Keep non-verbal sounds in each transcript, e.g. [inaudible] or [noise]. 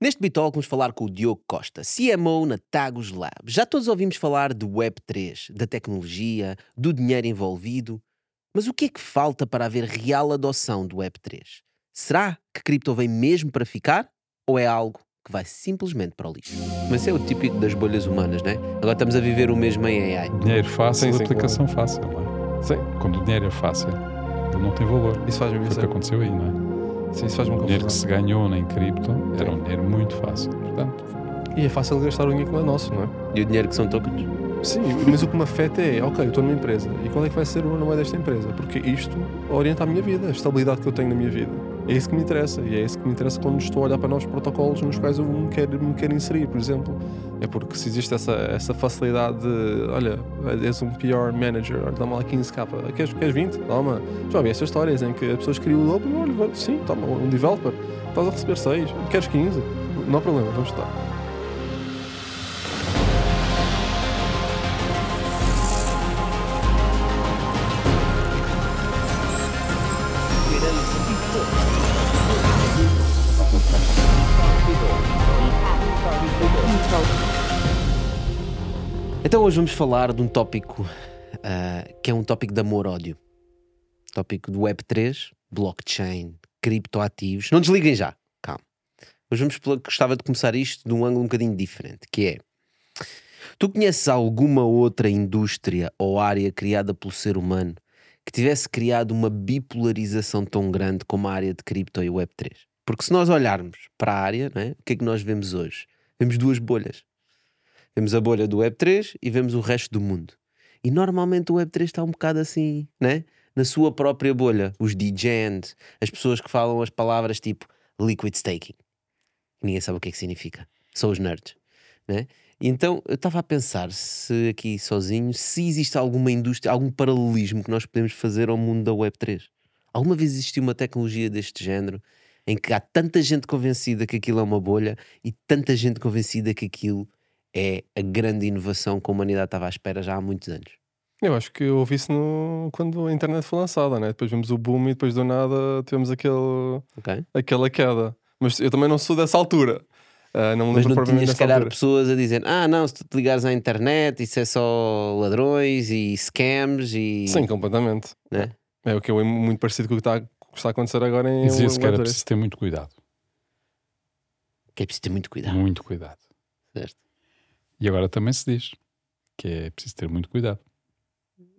Neste Bitalk vamos falar com o Diogo Costa, CMO na Tagus Lab. Já todos ouvimos falar de Web3, da tecnologia, do dinheiro envolvido, mas o que é que falta para haver real adoção do Web3? Será que cripto vem mesmo para ficar ou é algo que vai simplesmente para o lixo? Mas é o típico das bolhas humanas, né? Agora estamos a viver o mesmo em AI. Dinheiro fácil, Sim, sim, aplicação fácil. não é? Sim, Quando o dinheiro é fácil, ele não tem valor. isso faz-me Foi o que pensar. aconteceu aí, não é? Sim, isso faz-me O dinheiro que se ganhou em cripto era um dinheiro muito fácil. Portanto, E é fácil gastar o dinheiro que não é nosso, não é? E o dinheiro que são tokens? Sim, mas o que me afeta é, ok, eu estou numa empresa, e qual é que vai ser o runway desta empresa? Porque isto orienta a minha vida, a estabilidade que eu tenho na minha vida. É isso que me interessa, e é isso que me interessa quando estou a olhar para novos protocolos nos quais eu me quero, me quero inserir, por exemplo. É porque se existe essa, essa facilidade de, olha, és um PR manager, olha, dá-me lá 15k, queres, queres 20? Toma. Já ouvi essas histórias em que as pessoas criam o olha, sim, toma, um developer, estás a receber 6, queres 15? Não há problema, vamos estar. Então hoje vamos falar de um tópico ah, que é um tópico de amor-ódio. Tópico do Web3, blockchain, criptoativos. Não desliguem já, calma. Hoje vamos pela- gostava de começar isto de um ângulo um bocadinho diferente, que é Tu conheces alguma outra indústria ou área criada pelo ser humano que tivesse criado uma bipolarização tão grande como a área de cripto e Web3? Porque se nós olharmos para a área, é? o que é que nós vemos hoje? Vemos duas bolhas. Vemos a bolha do Web3 e vemos o resto do mundo. E normalmente o Web3 está um bocado assim, né? Na sua própria bolha. Os degens, as pessoas que falam as palavras tipo liquid staking. Ninguém sabe o que é que significa. São os nerds, né? E então eu estava a pensar se aqui sozinho, se existe alguma indústria, algum paralelismo que nós podemos fazer ao mundo da Web3. Alguma vez existiu uma tecnologia deste género em que há tanta gente convencida que aquilo é uma bolha e tanta gente convencida que aquilo é a grande inovação que a humanidade estava à espera já há muitos anos. Eu acho que eu ouvi isso no... quando a internet foi lançada, né? Depois vimos o boom e depois do nada tivemos aquele... Ok? aquela queda. Mas eu também não sou dessa altura. Ah, não Mas lembro não tinhas, se calhar, altura. pessoas a dizer: Ah, não, se tu te ligares à internet, isso é só ladrões e scams e. Sim, completamente. Né? É o que é muito parecido com o que está, está a acontecer agora em dizia-se que era Web3. preciso ter muito cuidado. Que é preciso ter muito cuidado. Muito cuidado. Certo? E agora também se diz que é preciso ter muito cuidado.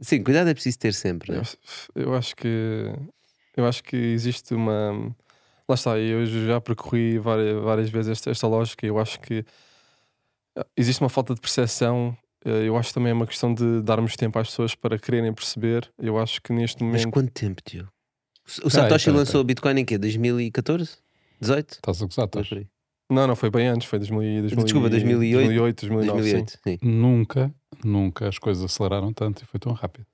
Sim, cuidado é preciso ter sempre. Eu, Né? acho- eu acho que eu acho que existe uma lá está, eu já percorri várias, várias vezes esta, esta lógica e eu acho que ah, existe uma falta de percepção eh, eu acho também é uma questão de darmos tempo às pessoas para quererem perceber eu acho que neste Mas momento quanto tempo, tio? O Satoshi peraí, lançou o Bitcoin em quê? 2014? 18? Estás a gozar, estás? Não, não, foi bem antes foi 2000, 2000, Desculpa, 2008, 2008 2009 sim. 2008. Sim. Nunca, nunca as coisas aceleraram tanto e foi tão rápido.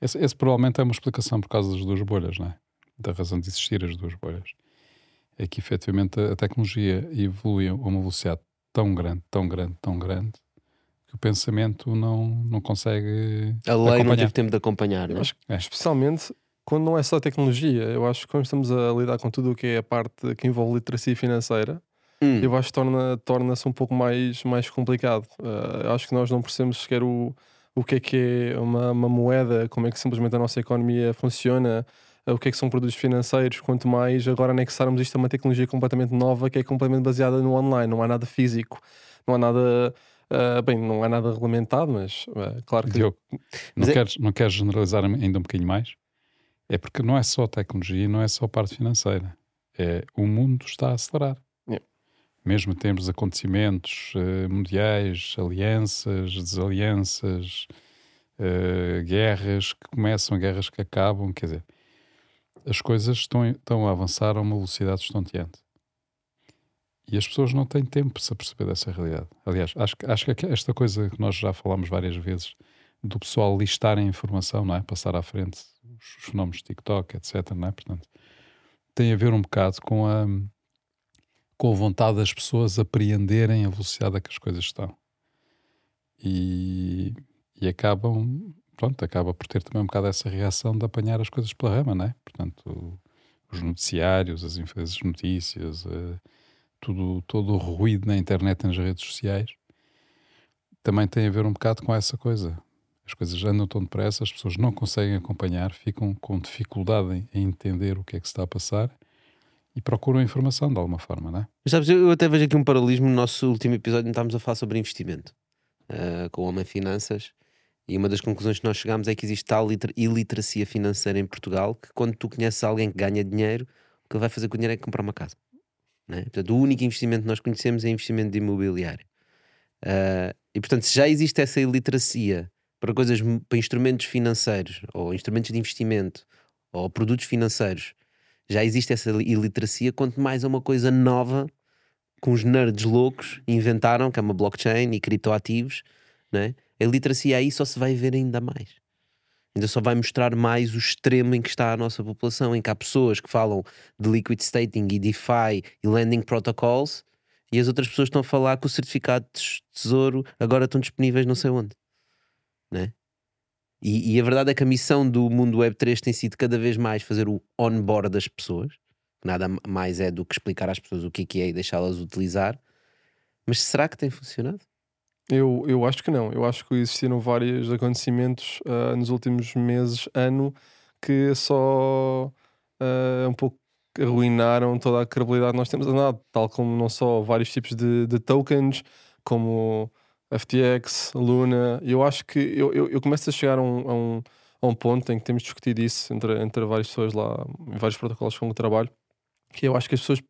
Esse, esse provavelmente é uma explicação por causa das duas bolhas, não é? Da razão de existir as duas bolhas. É que efetivamente a, a tecnologia evolui a uma velocidade tão grande, tão grande, tão grande, que o pensamento não, não consegue A lei não acompanhar. teve tempo de acompanhar, não é? acho que É. especialmente quando não é só tecnologia eu acho que quando estamos a lidar com tudo o que é a parte que envolve literacia financeira Hum. eu acho que torna- torna-se um pouco mais, mais complicado. Uh, acho que nós não percebemos sequer o, o que é que é uma, uma moeda, como é que simplesmente a nossa economia funciona, uh, o que é que são produtos financeiros, quanto mais agora anexarmos isto a uma tecnologia completamente nova que é completamente baseada no online, não há nada físico, não há nada. uh, bem, não há nada regulamentado, mas uh, claro que Diogo, não, Mas é- queres, não queres generalizar ainda um bocadinho mais? É porque não é só a tecnologia, não é só a parte financeira. É, o mundo está a acelerar. Yeah. Mesmo em termos de acontecimentos eh, mundiais, alianças, desalianças, eh, guerras que começam, guerras que acabam, quer dizer, as coisas estão, estão a avançar a uma velocidade estonteante. E as pessoas não têm tempo para se aperceber dessa realidade. Aliás, acho, que- acho que esta coisa que nós já falámos várias vezes, do pessoal listar a informação, não é? Passar à frente os, os fenómenos de TikTok, etc, não é? Portanto, tem a ver um bocado com a, com a vontade das pessoas apreenderem a velocidade a que as coisas estão. E, e acabam, pronto, acaba por ter também um bocado essa reação de apanhar as coisas pela rama, não é? Portanto, os noticiários, as, as notícias, eh, tudo, todo o ruído na internet e nas redes sociais também tem a ver um bocado com essa coisa. As coisas andam tão depressa, as pessoas não conseguem acompanhar, ficam com dificuldade em, entender o que é que se está a passar e procuram informação de alguma forma, não é? Mas sabes, eu até vejo aqui um paralelismo no nosso último episódio, estávamos a falar sobre investimento uh, com o Homem Finanças. E uma das conclusões que nós chegámos é que existe tal iliteracia financeira em Portugal que quando tu conheces alguém que ganha dinheiro, o que ele vai fazer com o dinheiro é comprar uma casa. É? Portanto, o único investimento que nós conhecemos é investimento de imobiliário. Uh, e portanto, se já existe essa iliteracia para coisas, para instrumentos financeiros, ou instrumentos de investimento, ou produtos financeiros, já existe essa iliteracia, quanto mais é uma coisa nova que uns nerds loucos inventaram, que é uma blockchain e criptoativos, né? a literacia aí só se vai ver ainda mais. Ainda só vai mostrar mais o extremo em que está a nossa população, em que há pessoas que falam de liquid staking e DeFi e lending protocols e as outras pessoas estão a falar que os certificados de tesouro agora estão disponíveis não sei onde. Né? E, e, a verdade é que a missão do mundo Web3 tem sido cada vez mais fazer o onboard das pessoas, nada mais é do que explicar às pessoas o que é, que é e deixá-las utilizar. Mas será que tem funcionado? Eu, eu acho que não. Eu acho que existiram vários acontecimentos uh, nos últimos meses, ano, que só uh, um pouco arruinaram toda a credibilidade que nós temos andado, tal como não só vários tipos de, de tokens, como FTX, Luna. Eu acho que eu, eu, eu começo a chegar a um, a, um, a um ponto em que temos discutido isso entre, entre várias pessoas lá, vários protocolos com o trabalho, que eu acho que as pessoas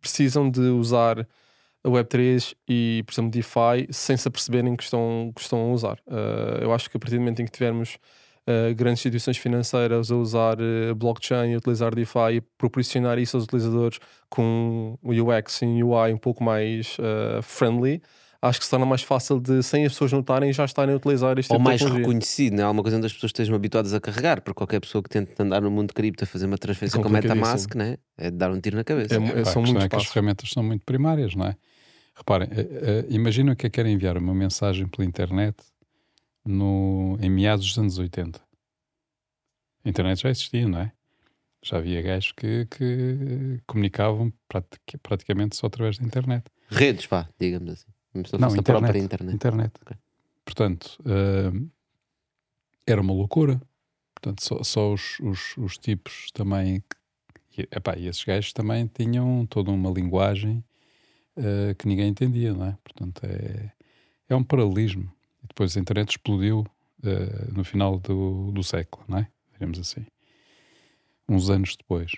precisam de usar a Web3 e, por exemplo, DeFi sem se aperceberem que estão, que estão a usar. Uh, eu acho que a partir do momento em que tivermos uh, grandes instituições financeiras a usar uh, blockchain e utilizar DeFi e proporcionar isso aos utilizadores com o UX e UI um pouco mais friendly, acho que se torna mais fácil de, sem as pessoas notarem, já estarem a utilizar este Ou tipo mais reconhecido, não é? Alguma coisa onde as pessoas estejam habituadas a carregar, porque qualquer pessoa que tente andar no mundo de cripto a fazer uma transferência com MetaMask, né? é de dar um tiro na cabeça. É, é, são é que as ferramentas são muito primárias, não é? Reparem, uh, uh, imaginem que querem enviar uma mensagem pela internet no, em meados dos anos 80. A internet já existia, não é? Já havia gajos que, que comunicavam pratic, praticamente só através da internet. Redes, pá, digamos assim. Não, internet, própria internet. internet. Okay. Portanto, uh, era uma loucura. Portanto, só, só os, os, os, tipos também. E, epá, e esses gajos também tinham toda uma linguagem uh, que ninguém entendia, não é? Portanto, é, é um paralelismo. E depois a internet explodiu uh, no final do, do século, não é? Digamos assim. Uns anos depois.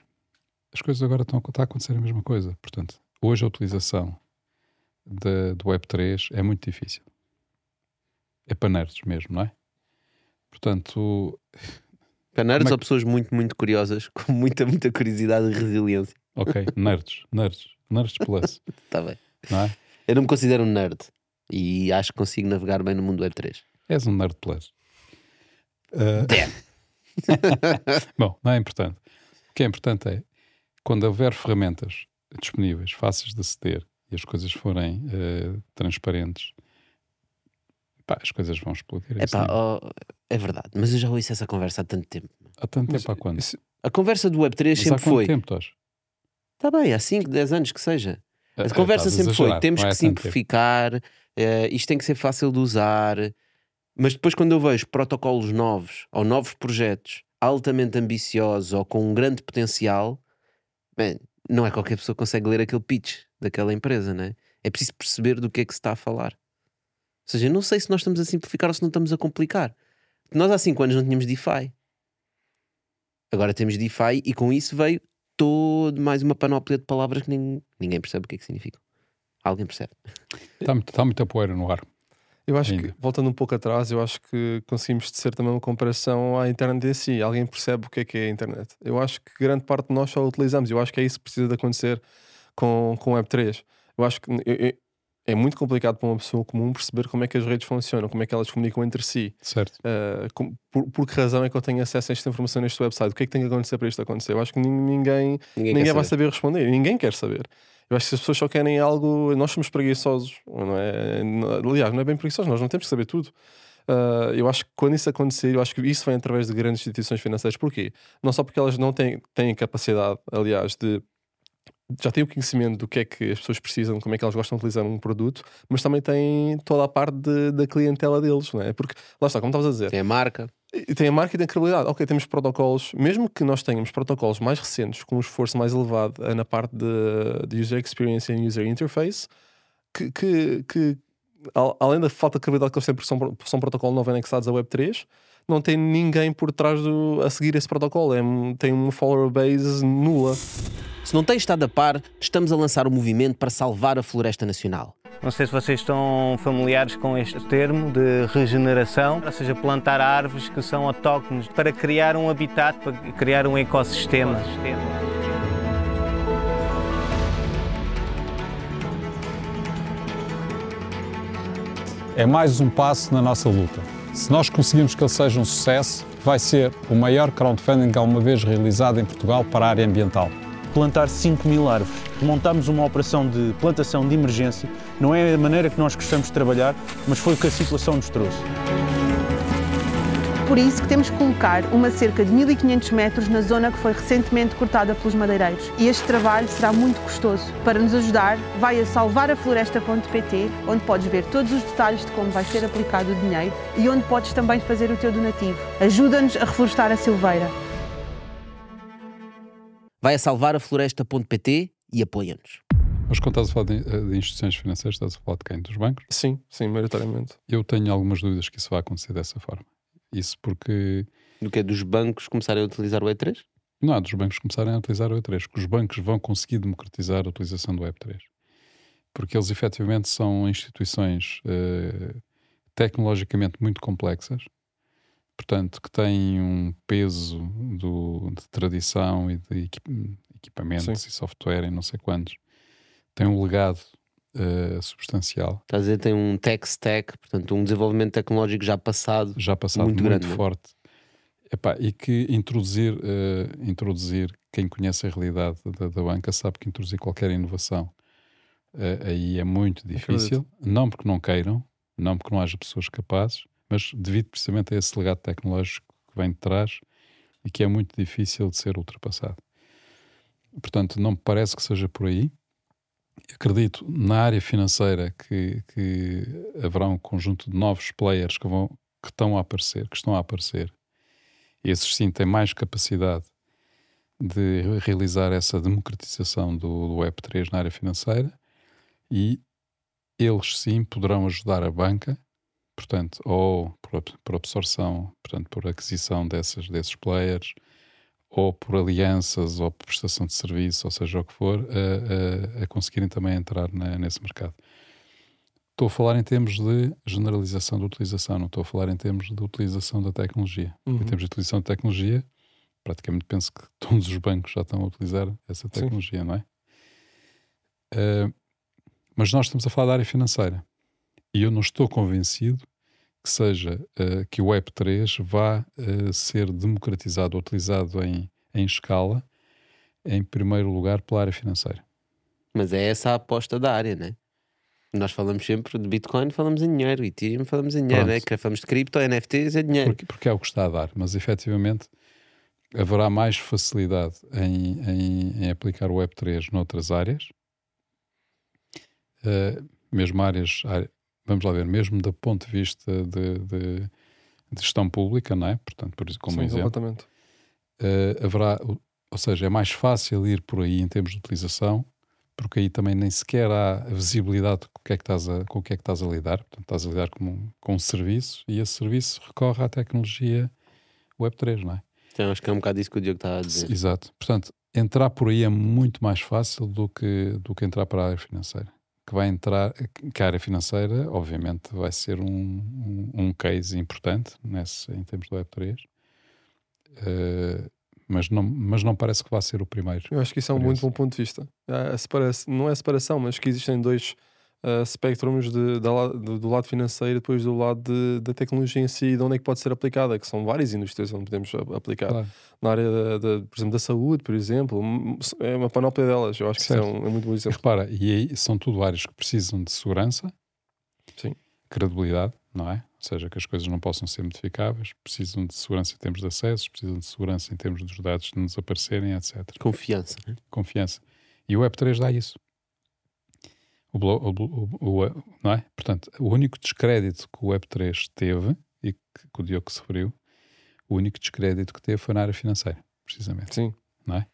As coisas agora estão está a acontecer a mesma coisa. Portanto, hoje a utilização de, do Web3 é muito difícil. É para nerds mesmo, não é? Portanto. [laughs] Para nerds é ou pessoas muito, muito curiosas, [laughs] com muita, muita curiosidade e resiliência? Ok, [laughs] nerds, nerds. Nerds Plus. Está bem. Não é? Eu não me considero um nerd e acho que consigo navegar bem no mundo Web3. És um Nerd Plus. Uh... Bom, não é importante. O que é importante é quando houver ferramentas disponíveis, fáceis de aceder e as coisas forem uh, transparentes, pá, as coisas vão explodir. É, pá, oh, é verdade, mas eu já ouço essa conversa há tanto tempo. Há tanto mas, tempo há quando? A conversa do Web3 mas sempre há foi. tempo, Tosh? Está bem, há 5, 10 anos que seja. A é, conversa sempre foi: temos que simplificar, uh, isto tem que ser fácil de usar. Mas depois, quando eu vejo protocolos novos ou novos projetos altamente ambiciosos ou com um grande potencial, bem, não é qualquer pessoa que consegue ler aquele pitch daquela empresa, né? É preciso perceber do que é que se está a falar. Ou seja, eu não sei se nós estamos a simplificar ou se não estamos a complicar. Nós há 5 anos não tínhamos DeFi. Agora temos DeFi e com isso veio todo mais uma panóplia de palavras que nem, ninguém percebe o que é que significam. Alguém percebe. Está, está muita poeira no ar. Eu acho Ainda. que, voltando um pouco atrás, eu acho que conseguimos ser também uma comparação à internet em si. Alguém percebe o que é que é a internet. Eu acho que grande parte de nós só utilizamos. Eu acho que é isso que precisa de acontecer com, com Web3. Eu acho que eu, é muito complicado para uma pessoa comum perceber como é que as redes funcionam, como é que elas comunicam entre si. Certo. Uh, com, por, por, que razão é que eu tenho acesso a esta informação neste website? O que é que tem que acontecer para isto acontecer? Eu acho que ninguém, ninguém, ninguém vai saber. saber responder. Ninguém quer saber. Eu acho que se as pessoas só querem algo, nós somos preguiçosos, não é? Aliás, não é bem preguiçosos, nós não temos que saber tudo. Uh, eu acho que quando isso acontecer, eu acho que isso vem através de grandes instituições financeiras. Porquê? Não só porque elas não têm, têm capacidade, aliás, de já tem o conhecimento do que é que as pessoas precisam, como é que elas gostam de utilizar um produto, mas também tem toda a parte de, da clientela deles, não é? Porque, lá está, como estavas a dizer, Tem a marca. e tem a marca e tem a credibilidade. Ok, temos protocolos, mesmo que nós tenhamos protocolos mais recentes, com um esforço mais elevado eh, na parte de, de user experience e user interface, que, que, que, al- além da falta de credibilidade que eles têm porque são, são protocolo novo anexados a Web3, não tem ninguém por trás do, a seguir esse protocolo. É, um- tem uma follower base nula. Se não tem estado a par, estamos a lançar um movimento para salvar a floresta nacional. Não sei se vocês estão familiares com este termo de regeneração, ou seja, plantar árvores que são autóctones para criar um habitat, para criar um ecossistema. É mais um passo na nossa luta. Se nós conseguirmos que ele seja um sucesso, vai ser o maior crowdfunding alguma vez realizado em Portugal para a área ambiental. Plantar 5 mil árvores. Montámos uma operação de plantação de emergência. Não é a maneira que nós gostamos de trabalhar, mas foi o que a situação nos trouxe. Por isso que temos que colocar uma cerca de 1500 metros na zona que foi recentemente cortada pelos madeireiros. E este trabalho será muito custoso. Para nos ajudar, vai a salvarafloresta.pt, onde podes ver todos os detalhes de como vai ser aplicado o dinheiro e onde podes também fazer o teu donativo. Ajuda-nos a reflorestar a Silveira. Vai a salvarafloresta.pt e apoia-nos. Mas quando estás a falar de, eh, de instituições financeiras, estás a falar de quem? Dos bancos? Sim, sim, maioritariamente. Eu tenho algumas dúvidas que isso vai acontecer dessa forma. Isso porque Do que é dos bancos começarem a utilizar o E3? não há dos bancos começarem a utilizar o E3, que os bancos vão conseguir democratizar a utilização do Web3. Porque eles efetivamente são instituições eh, tecnologicamente muito complexas, portanto, que têm um peso do- de tradição e de equip- equipamentos Sim. e software e não sei quantos. Tem um legado eh, substancial, Estás a dizer, tem um tech stack, portanto, um desenvolvimento tecnológico já passado. já passado Muito muito, grande, é? forte. Epá, e que introduzir, eh, introduzir, quem conhece a realidade da, da banca sabe que introduzir qualquer inovação eh, aí é muito difícil. Não porque não queiram, não porque não haja pessoas capazes, mas devido precisamente a esse legado tecnológico que vem de trás e que é muito difícil de ser ultrapassado. Portanto, não me parece que seja por aí. Acredito na área financeira que, que haverá um conjunto de novos players que, vão, que estão a aparecer, que estão a aparecer. Esses sim têm mais capacidade de realizar essa democratização do, do Web3 na área financeira e eles sim poderão ajudar a banca, portanto, ou por, por absorção, portanto, por aquisição dessas, desses players, ou por alianças, ou por prestação de serviço, ou seja o que for, a, a- a conseguirem também entrar na- nesse mercado. Estou a falar em termos de generalização da utilização, não estou a falar em termos de utilização da tecnologia. Uhum. Em termos de utilização de tecnologia, praticamente penso que todos os bancos já estão a utilizar essa tecnologia, não é? Eh, mas nós estamos a falar da área financeira e eu não estou convencido que seja eh, que o Web3 vá eh, ser democratizado, utilizado em, em escala, em primeiro lugar pela área financeira. Mas é essa a aposta da área, né? Nós falamos sempre de Bitcoin, falamos em dinheiro, Ethereum falamos em dinheiro, Pronto. né? Falamos de cripto, NFTs é dinheiro. Porque, porque é o que está a dar, mas efetivamente haverá mais facilidade em, em, em aplicar o Web3 noutras áreas, Eh, mesmo áreas, área- vamos lá ver, mesmo do ponto de vista de, de- de gestão pública, não é? Portanto, por isso, como Sim, exemplo, completamente. eh, haverá, ou seja, é mais fácil ir por aí em termos de utilização, porque aí também nem sequer há a visibilidade com o que é que estás a, com o que é que estás a lidar. Portanto, estás a lidar com, um- com um serviço e esse serviço recorre à tecnologia Web3, não é? Então acho que é um bocado isso que o Diogo estava a dizer. Exato. Portanto, entrar por aí é muito mais fácil do que, do que entrar para a área financeira. Que vai entrar, que a área financeira, obviamente, vai ser um, um, um case importante nesse, em termos do Web3, Eh, mas, não, mas não parece que vá ser o primeiro. Eu acho que isso é um muito bom ponto de vista. A a separa não é separação, mas que existem dois uh, spectrums de, da do, do lado financeiro e depois do lado de- da tecnologia em si, de onde é que pode ser aplicada, que são várias indústrias onde podemos a- aplicar. Claro. Na área, da, da- por exemplo, da saúde, por exemplo, é uma panóplia delas. Eu acho que isso é, Certo. um, é muito bom E exemplo. repara, e aí são tudo áreas que precisam de segurança, Sim. credibilidade, não é? Ou seja, que as coisas não possam ser modificáveis, precisam de segurança em termos de acessos, precisam de segurança em termos dos dados não desaparecerem, etc. Confiança, né? Confiança. E o Web3 dá isso. O, o o- o- não é? Portanto, o único descrédito que o Web3 teve, e que, que o Diogo referiu, o único descrédito que teve foi na área financeira, precisamente. Sim. não é?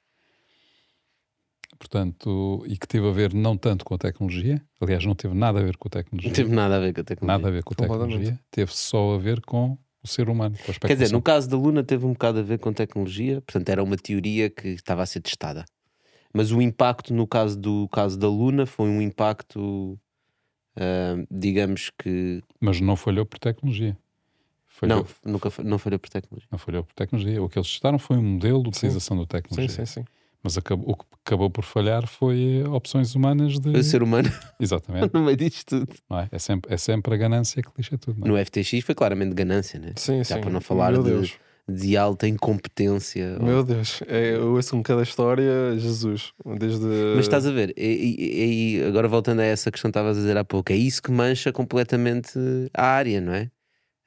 Portanto, e que teve a ver não tanto com a tecnologia, aliás, não teve nada a ver com a tecnologia, Não teve nada a ver com a tecnologia. nada a ver com a tecnologia, teve só a ver com o ser humano, Quer dizer, no caso da Luna teve um bocado a ver com tecnologia, portanto era uma teoria que estava a ser testada. Mas o impacto no caso do caso da Luna foi um impacto, ah, digamos que Mas não falhou por tecnologia. Falhou, não, nunca não falhou por tecnologia. não falhou por tecnologia. O que eles testaram foi um modelo de Sim. utilização da Sim, tecnologia. sim, sim. Mas acabou, o que acabou por falhar foi opções humanas de. Foi o ser humano Exatamente. [laughs] no meio disto tudo. não é? É, sempre, é sempre a ganância que lixa tudo. Não é? No FTX foi claramente ganância, né? Sim, Já sim. para não falar Meu de- Deus. De alta incompetência. Meu Deus. É, eu ouço com cada história, Jesus. Desde. Mas estás a ver, e, e- agora voltando a essa questão que estavas a dizer há pouco, é isso que mancha completamente a área, não é?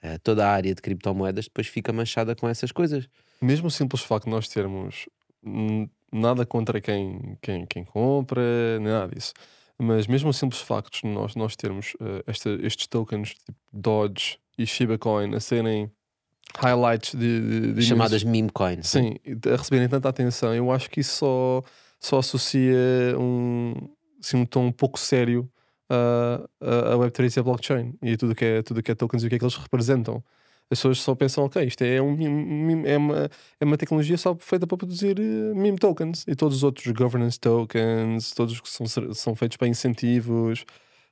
Eh, Toda a área de criptomoedas depois fica manchada com essas coisas. mesmo o simples facto de nós termos nada contra quem, quem, quem compra, nem nada disso, mas mesmo o simples facto de nós, nós termos eh, esta- estes tokens tipo Dodge e Shiba Coin a serem highlights de, de- de chamadas meme coins. Sim, a receberem tanta atenção, eu acho que isso só, só associa um, assim, um tom um pouco sério a, a, a Web3 e a blockchain e a tudo que é, tudo que é tokens e o que é que eles representam. As pessoas só pensam, ok, isto é, um, é, uma, é uma tecnologia só feita para produzir eh, meme tokens e todos os outros governance tokens, todos que são, são feitos para incentivos,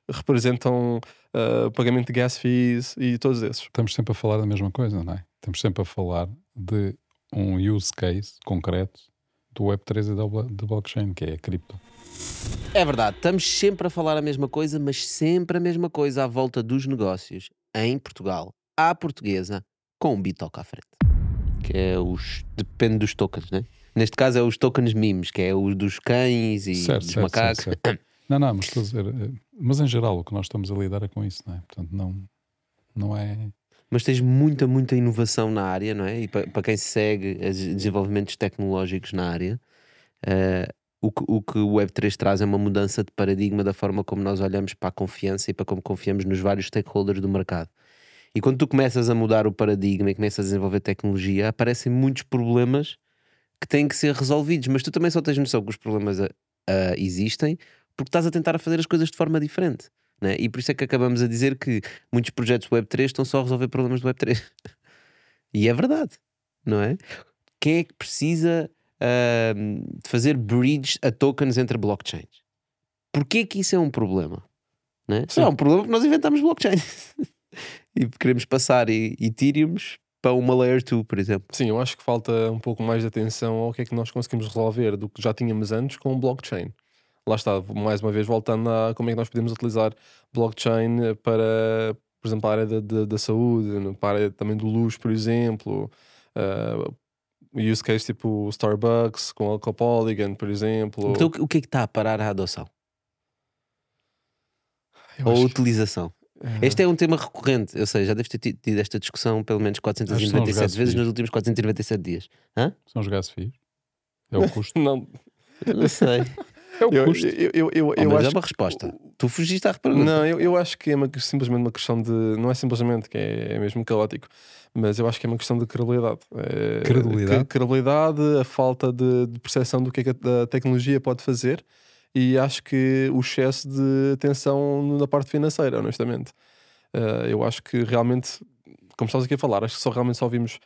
representam eh, pagamento de gas fees e todos esses. Estamos sempre a falar da mesma coisa, não é? Estamos sempre a falar de um use case concreto do Web3 e da da blockchain, que é a cripto. É verdade, estamos sempre a falar a mesma coisa, mas sempre a mesma coisa à volta dos negócios em Portugal, à portuguesa, com um bitoque à frente. Que é os. depende dos tokens, né? Neste caso é os tokens memes, que é os dos cães e Certo, dos certo, macacos. certo, certo. [coughs] Não, não, mas estou a dizer, eh, mas em geral o que nós estamos a lidar é com isso, não é? Portanto, não, não é. Mas tens muita, muita inovação na área, não é? E para, para quem segue os desenvolvimentos tecnológicos na área, eh, o, que, o que o Web3 traz é uma mudança de paradigma da forma como nós olhamos para a confiança e para como confiamos nos vários stakeholders do mercado. E quando tu começas a mudar o paradigma e começas a desenvolver tecnologia, aparecem muitos problemas que têm que ser resolvidos. Mas tu também só tens noção que os problemas ah, existem porque estás a tentar fazer as coisas de forma diferente. né? E por isso é que acabamos a dizer que muitos projetos Web3 estão só a resolver problemas do Web3. [laughs] e é verdade, não é? Quem é que precisa ahm, de fazer bridge a tokens entre blockchains? Porquê que isso é um problema? Né? Só é um problema porque nós inventamos blockchain. [laughs] e queremos passar e- Ethereums para uma Layer 2, por exemplo. Sim, eu acho que falta um pouco mais de atenção ao que é que nós conseguimos resolver do que já tínhamos antes com o blockchain. Lá está, mais uma vez voltando a como é que nós podemos utilizar blockchain para, por exemplo, a área da, da, da saúde, para a área também do luxo, por exemplo. Uh, use case tipo o Starbucks com a com a Polygon, por exemplo. Então o que é que está a parar a adoção? Eu Ou a acho que, utilização? uh, Este é um tema recorrente, eu sei, já deves ter ti- tido esta discussão pelo menos Acho que são os 497 vezes nos últimos 497 dias. Hã? São os gas fees. É o custo. [laughs] Não, Não sei. [laughs] É o eu, custo. eu, eu, eu, Oh, eu mas acho é uma resposta. Tu fugiste à pergunta. Não, eu, eu acho que é uma, simplesmente uma questão de. Não é simplesmente que é, é mesmo caótico, mas eu acho que é uma questão de credibilidade. É, Credibilidade? credibilidade, a falta de, de percepção do que é que a, a tecnologia pode fazer e acho que o excesso de atenção na parte financeira, honestamente. Eh, eu acho que realmente, como estamos aqui a falar, acho que só realmente só ouvimos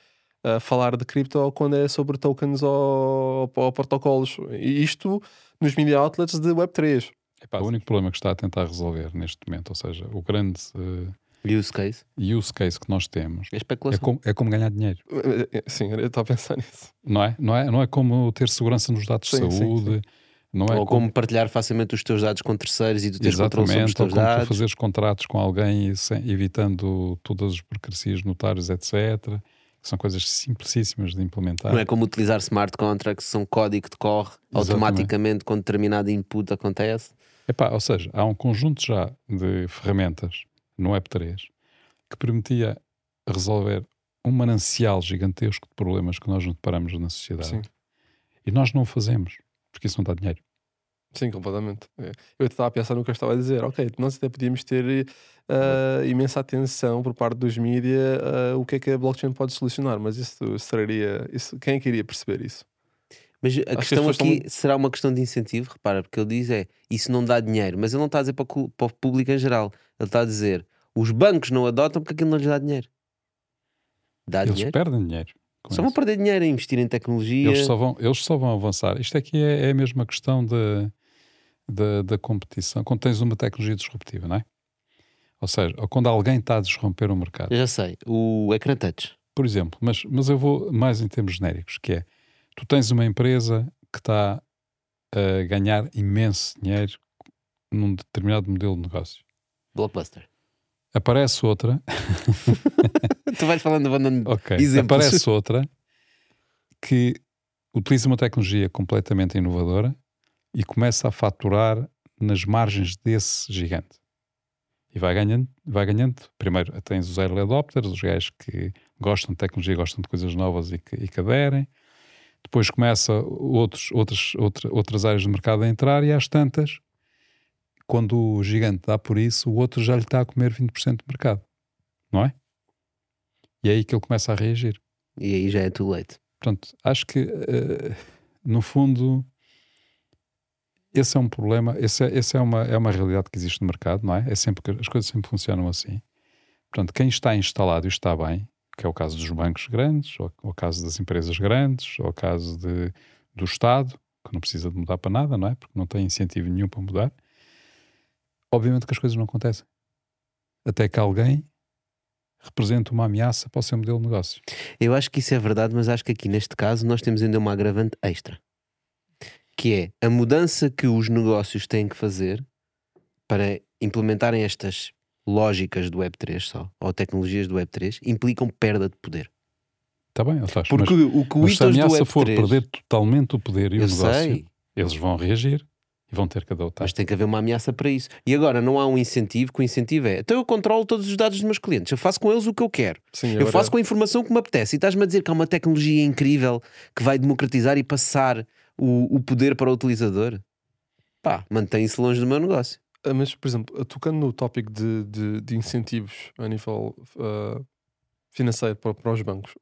eh, falar de cripto quando é sobre tokens ou, ou protocolos. E isto nos media outlets de Web3. Epá, o único problema que está a tentar resolver neste momento, ou seja, o grande eh, Use case. use case que nós temos É é como, é como ganhar dinheiro. Eh, eh, Sim, eu estava a pensar nisso. Não é? Não é, não é como ter segurança nos dados Sim, de sim, saúde, não é ou como partilhar facilmente os teus dados com terceiros e tu teres controle sobre os Exatamente, ou teus como tu dados. fazeres contratos com alguém e sem- evitando todas as burocracias notários, etc. Que são coisas simplicíssimas de implementar. Não é como utilizar smart contracts, são código que decorre Exatamente. automaticamente quando determinado input acontece. Epá, ou seja, há um conjunto já de ferramentas no Web3 que permitia resolver um manancial gigantesco de problemas que nós nos deparamos na sociedade. Sim. E nós não o fazemos, porque isso não dá dinheiro. Sim, completamente. É. Eu estava a pensar no que eu estava a dizer. Ok, nós até podíamos ter uh, imensa atenção por parte dos mídias uh, o que é que a blockchain pode solucionar, mas isso seria. Isso, quem é que iria perceber isso? Mas a que as questão pessoas aqui estão- será uma questão de incentivo, repara, porque ele diz é isso não dá dinheiro, mas ele não está a dizer para, para o público em geral, ele está a dizer os bancos não adotam porque aquilo não lhes dá dinheiro. Dá Eles dinheiro? perdem dinheiro. Só vão isso. perder dinheiro a investir em tecnologia. Eles só, vão, eles só vão avançar. Isto aqui é, é a mesma questão da da da competição. Quando tens uma tecnologia disruptiva, não é? Ou seja, ou quando alguém está a disromper o mercado. Eu já sei, o ecrã touch. Por exemplo, mas, mas eu vou mais em termos genéricos, que é, tu tens uma empresa que está a ganhar imenso dinheiro num determinado modelo de negócio. Blockbuster. Aparece outra, [laughs] tu vais falando abandonando. ok, Exemplos. aparece outra que utiliza uma tecnologia completamente inovadora e começa a faturar nas margens desse gigante. E vai ganhando, vai ganhando. Primeiro tens os early adopters, os gajos que gostam de tecnologia, gostam de coisas novas e que, e que aderem. Depois começa outros, outras, outra, outras áreas do mercado a entrar e às tantas, quando o gigante dá por isso, o outro já lhe está a comer 20% do mercado. Não é? E é aí que ele começa a reagir. E aí já é too late. Portanto, acho que, eh, no fundo, esse é um problema, esse é, esse é, uma, é uma realidade que existe no mercado, não é? é sempre que as coisas sempre funcionam assim. Portanto, quem está instalado e está bem, que é o caso dos bancos grandes, ou, ou o caso das empresas grandes, ou o caso de, do Estado, que não precisa de mudar para nada, não é? Porque não tem incentivo nenhum para mudar. Obviamente que as coisas não acontecem. Até que alguém represente uma ameaça para o seu modelo de negócio. Eu acho que isso é verdade, mas acho que aqui neste caso nós temos ainda uma agravante extra. Que é a mudança que os negócios têm que fazer para implementarem estas lógicas do Web3 só, ou tecnologias do Web3, implicam perda de poder. Está bem, Otácio, Porque mas, o que o mas se a ameaça Web3... for perder totalmente o poder e o negócio, sei, eles vão reagir e vão ter que adotar. mas tem que haver uma ameaça para isso. E agora não há um incentivo, que o incentivo é então eu controlo todos os dados dos meus clientes, eu faço com eles o que eu quero. Sim, Eu agora- faço com a informação que me apetece. E estás-me a dizer que há uma tecnologia incrível que vai democratizar e passar o, o poder para o utilizador? Pá, mantém-se longe do meu negócio. Ah, Mas, por exemplo, tocando no tópico de, de, de incentivos a nível ah, financeiro para, para os bancos,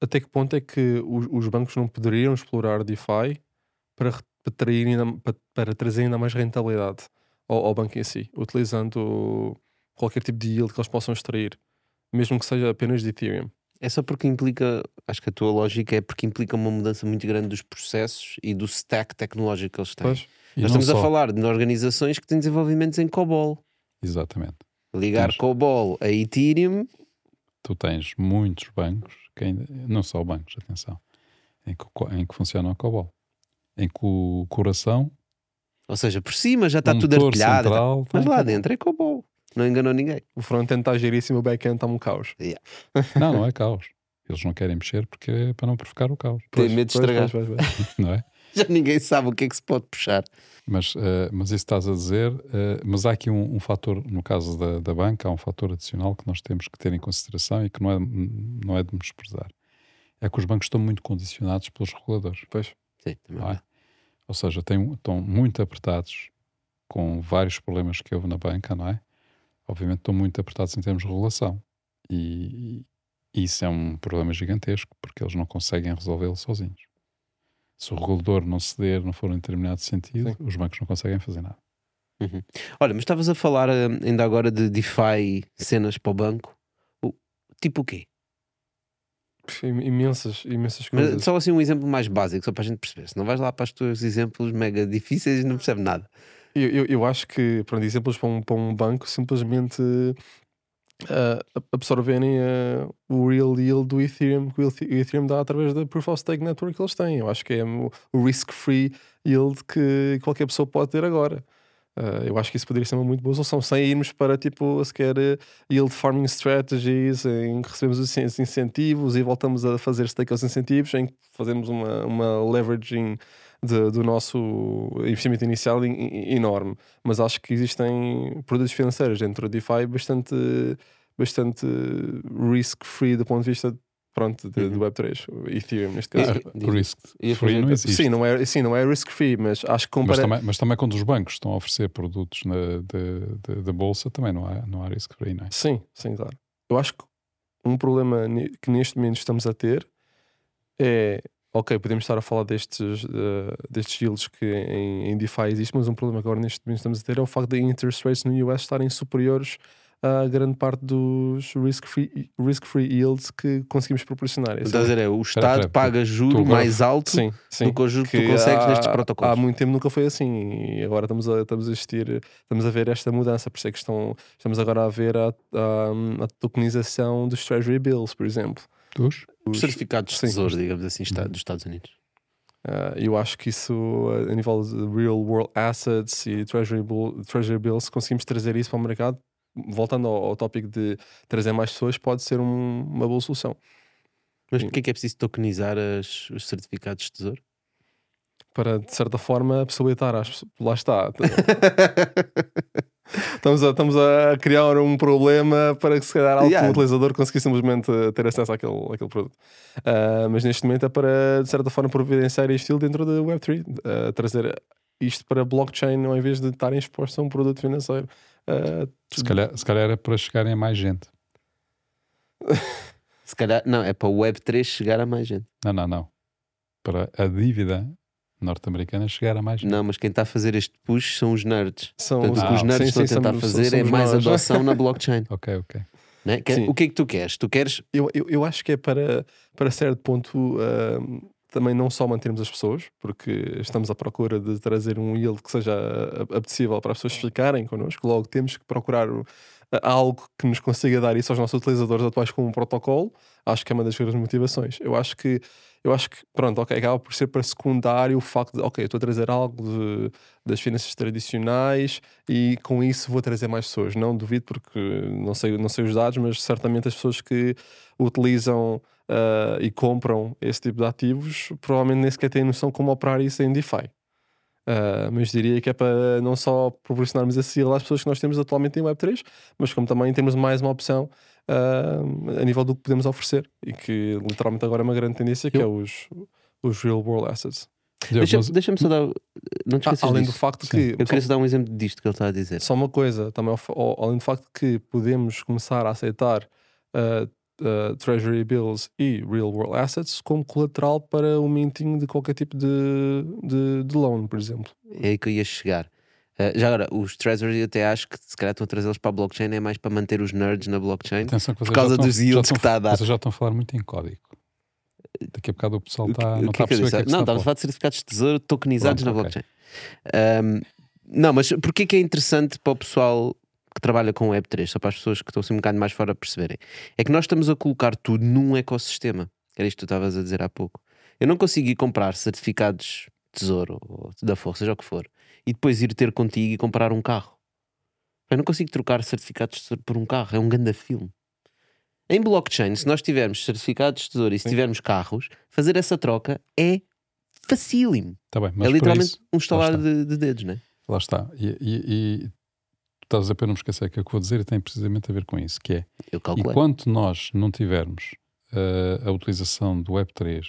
até que ponto é que os, os bancos não poderiam explorar DeFi para, para, ainda, para, para trazer ainda mais rentabilidade ao, ao banco em si, utilizando qualquer tipo de yield que eles possam extrair, mesmo que seja apenas de Ethereum? É só porque implica, acho que a tua lógica é porque implica uma mudança muito grande dos processos e do stack tecnológico que eles têm. Pois, Nós estamos a só- falar de organizações que têm desenvolvimentos em COBOL. Exatamente. Ligar Temos. COBOL a Ethereum, Tu tens muitos bancos, que ainda, não só bancos, atenção, em que, em que funcionam a COBOL. Em que o coração, ou seja, por cima já está o tudo artilhado. central, Mas lá dentro é COBOL. Não enganou ninguém. o front-end está giríssimo, o back-end está um caos. [laughs] Não, não é caos. Eles não querem mexer porque é para não provocar o caos, Tem medo de estragar. pois, pois, pois. [laughs] não é? [laughs] Já ninguém sabe o que é que se pode puxar. Mas, eh, mas isso estás a dizer, eh, mas há aqui um, um fator, no caso da, da banca, há um fator adicional que nós temos que ter em consideração e que não é, não é de menosprezar. É que os bancos estão muito condicionados pelos reguladores. Pois. Sim, também não é? é. Ou seja, têm, estão muito apertados com vários problemas que houve na banca, não é? Obviamente estão muito apertados em termos de regulação. E, e isso é um problema gigantesco porque eles não conseguem resolvê-lo sozinhos. Se o regulador não ceder, não for em determinado sentido, Sim. os bancos não conseguem fazer nada. Olha, mas estavas a falar eh, ainda agora de DeFi cenas para o banco. O- tipo o quê? Imensas, imensas Mas coisas. só assim um exemplo mais básico, só para a gente perceber. Se não vais lá para os teus exemplos mega difíceis e não percebe nada. Eu, eu, eu acho que, pronto, exemplos para um, para um banco, simplesmente ah, absorverem ah, o real yield do Ethereum que o Ethereum dá através da Proof of Stake Network que eles têm. Eu acho que é o risk-free yield que qualquer pessoa pode ter agora. Ah, eu acho que isso poderia ser uma muito boa solução, sem irmos para tipo sequer yield farming strategies, em que recebemos os incen- incentivos e voltamos a fazer stake aos incentivos, em que fazemos uma, uma leveraging de- do nosso investimento inicial enorme. Mas acho que existem produtos financeiros dentro da DeFi bastante, bastante risk-free do ponto de vista pronto, de, do Uhum. Web3, o Ethereum neste caso. Diz- risk free não existe. Sim, não é, sim, não é risk-free, mas acho que mas, compara... também, mas também quando os bancos estão a oferecer produtos na, de- de- da bolsa, também não há, não há risk free, não é? Sim, sim, claro. Eu acho que um problema que neste momento estamos a ter é, ok, podemos estar a falar destes, eh, destes yields que em, em DeFi existe, mas um problema que agora neste momento estamos a ter é o facto de interest rates no US estarem superiores a grande parte dos risk-free risk -free yields que conseguimos proporcionar. Esse Estás a é- dizer, é, o Estado espera, paga juro mais alto Sim, sim. do que o juro que tu consegues há- nestes protocolos. Há muito tempo nunca foi assim e agora estamos a, estamos a assistir, estamos a ver esta mudança. Por isso é que estão, estamos agora a ver a, a, a tokenização dos Treasury Bills, por exemplo. Dos? Os certificados de tesouro, digamos assim, está- dos Estados Unidos. Ah, eu acho que isso, a a nível de real world assets e Treasury, Bill- treasury Bills, conseguimos trazer isso para o mercado. Voltando ao, ao tópico de trazer mais pessoas, pode ser um- uma boa solução. Mas porquê é que é preciso tokenizar as- os certificados de tesouro? Para, de certa forma, possibilitar às pessoas. Lá está. [laughs] estamos, a, estamos a criar um problema para que, se calhar, algum Yeah. utilizador conseguir simplesmente ter acesso àquele, àquele produto. Ah, mas neste momento é para, de certa forma, providenciar este estilo dentro da Web3, ah, trazer isto para blockchain ao invés de estarem expostos a um produto financeiro. Ah, Se calhar, se calhar era para chegarem a mais gente. Se calhar, não, é para o Web3 chegar a mais gente. Não, não, não. Para a dívida norte-americana chegar a mais. Não, mas quem está a fazer este push são os nerds. são, Portanto, o que Ah, os nerds sim, estão sim, a tentar somos- fazer é somos mais nós. adoção na blockchain. [laughs] Ok, ok. né? Que- o que é que tu queres? Tu queres Eu, eu, eu acho que é para, para certo ponto ahm, também não só mantermos as pessoas, porque estamos à procura de trazer um yield que seja ah, apetecível para as pessoas ficarem connosco, logo temos que procurar a- algo que nos consiga dar isso aos nossos utilizadores atuais como um protocolo. Acho que é uma das grandes motivações. Eu acho que, eu acho que pronto, ok, acaba por ser para secundário o facto de, ok, eu estou a trazer algo de- das finanças tradicionais e com isso vou trazer mais pessoas. Não duvido porque não sei, não sei os dados, mas certamente as pessoas que utilizam ah, e compram esse tipo de ativos provavelmente nem sequer têm noção como operar isso em DeFi. Ah, mas diria que é para não só proporcionarmos esse yield às pessoas que nós temos atualmente em Web3, mas como também temos mais uma opção ah, a nível do que podemos oferecer e que literalmente agora é uma grande tendência que é os, os real world assets. Diogo, Deixa- mas- Deixa-me só dar. Não te Ah, além disso. do facto Sim. que Eu queria só dar um exemplo disto que ele está a dizer. Só uma coisa, também além do facto que podemos começar a aceitar uh, uh, Treasury Bills e Real World Assets como colateral para o minting de qualquer tipo de, de, de loan, por exemplo. É aí que eu ia chegar. Uh, já agora, os Treasury eu até acho que se calhar estão a trazê-los para a blockchain é mais para manter os nerds na blockchain. atenção por causa estão- dos yields estão- que está a dar. Vocês já estão a falar muito em código. Daqui a bocado o pessoal O que- está, o não que está é a que eu perceber que é que Não, está a estamos a falar. de certificados de tesouro tokenizados Pronto, na ok. blockchain. Um, não, mas porquê que é interessante para o pessoal que trabalha com Web3, só para as pessoas que estão assim um bocado mais fora perceberem? É que nós estamos a colocar tudo num ecossistema. Era isto que tu estavas a dizer há pouco. Eu não consigo ir comprar certificados de tesouro ou da força, seja o que for, e depois ir ter contigo e comprar um carro. Eu não consigo trocar certificados de tesouro por um carro, é um grande filme. Em blockchain, se nós tivermos certificados de tesouro e se tivermos carros, fazer essa troca é facílimo. Está bem, mas é literalmente isso, um estalar de, de dedos, né? lá está. E, e, e tu estás a para não me esquecer que o que eu vou dizer tem precisamente a ver com isso, que é. Enquanto nós não tivermos eh, a utilização do Web3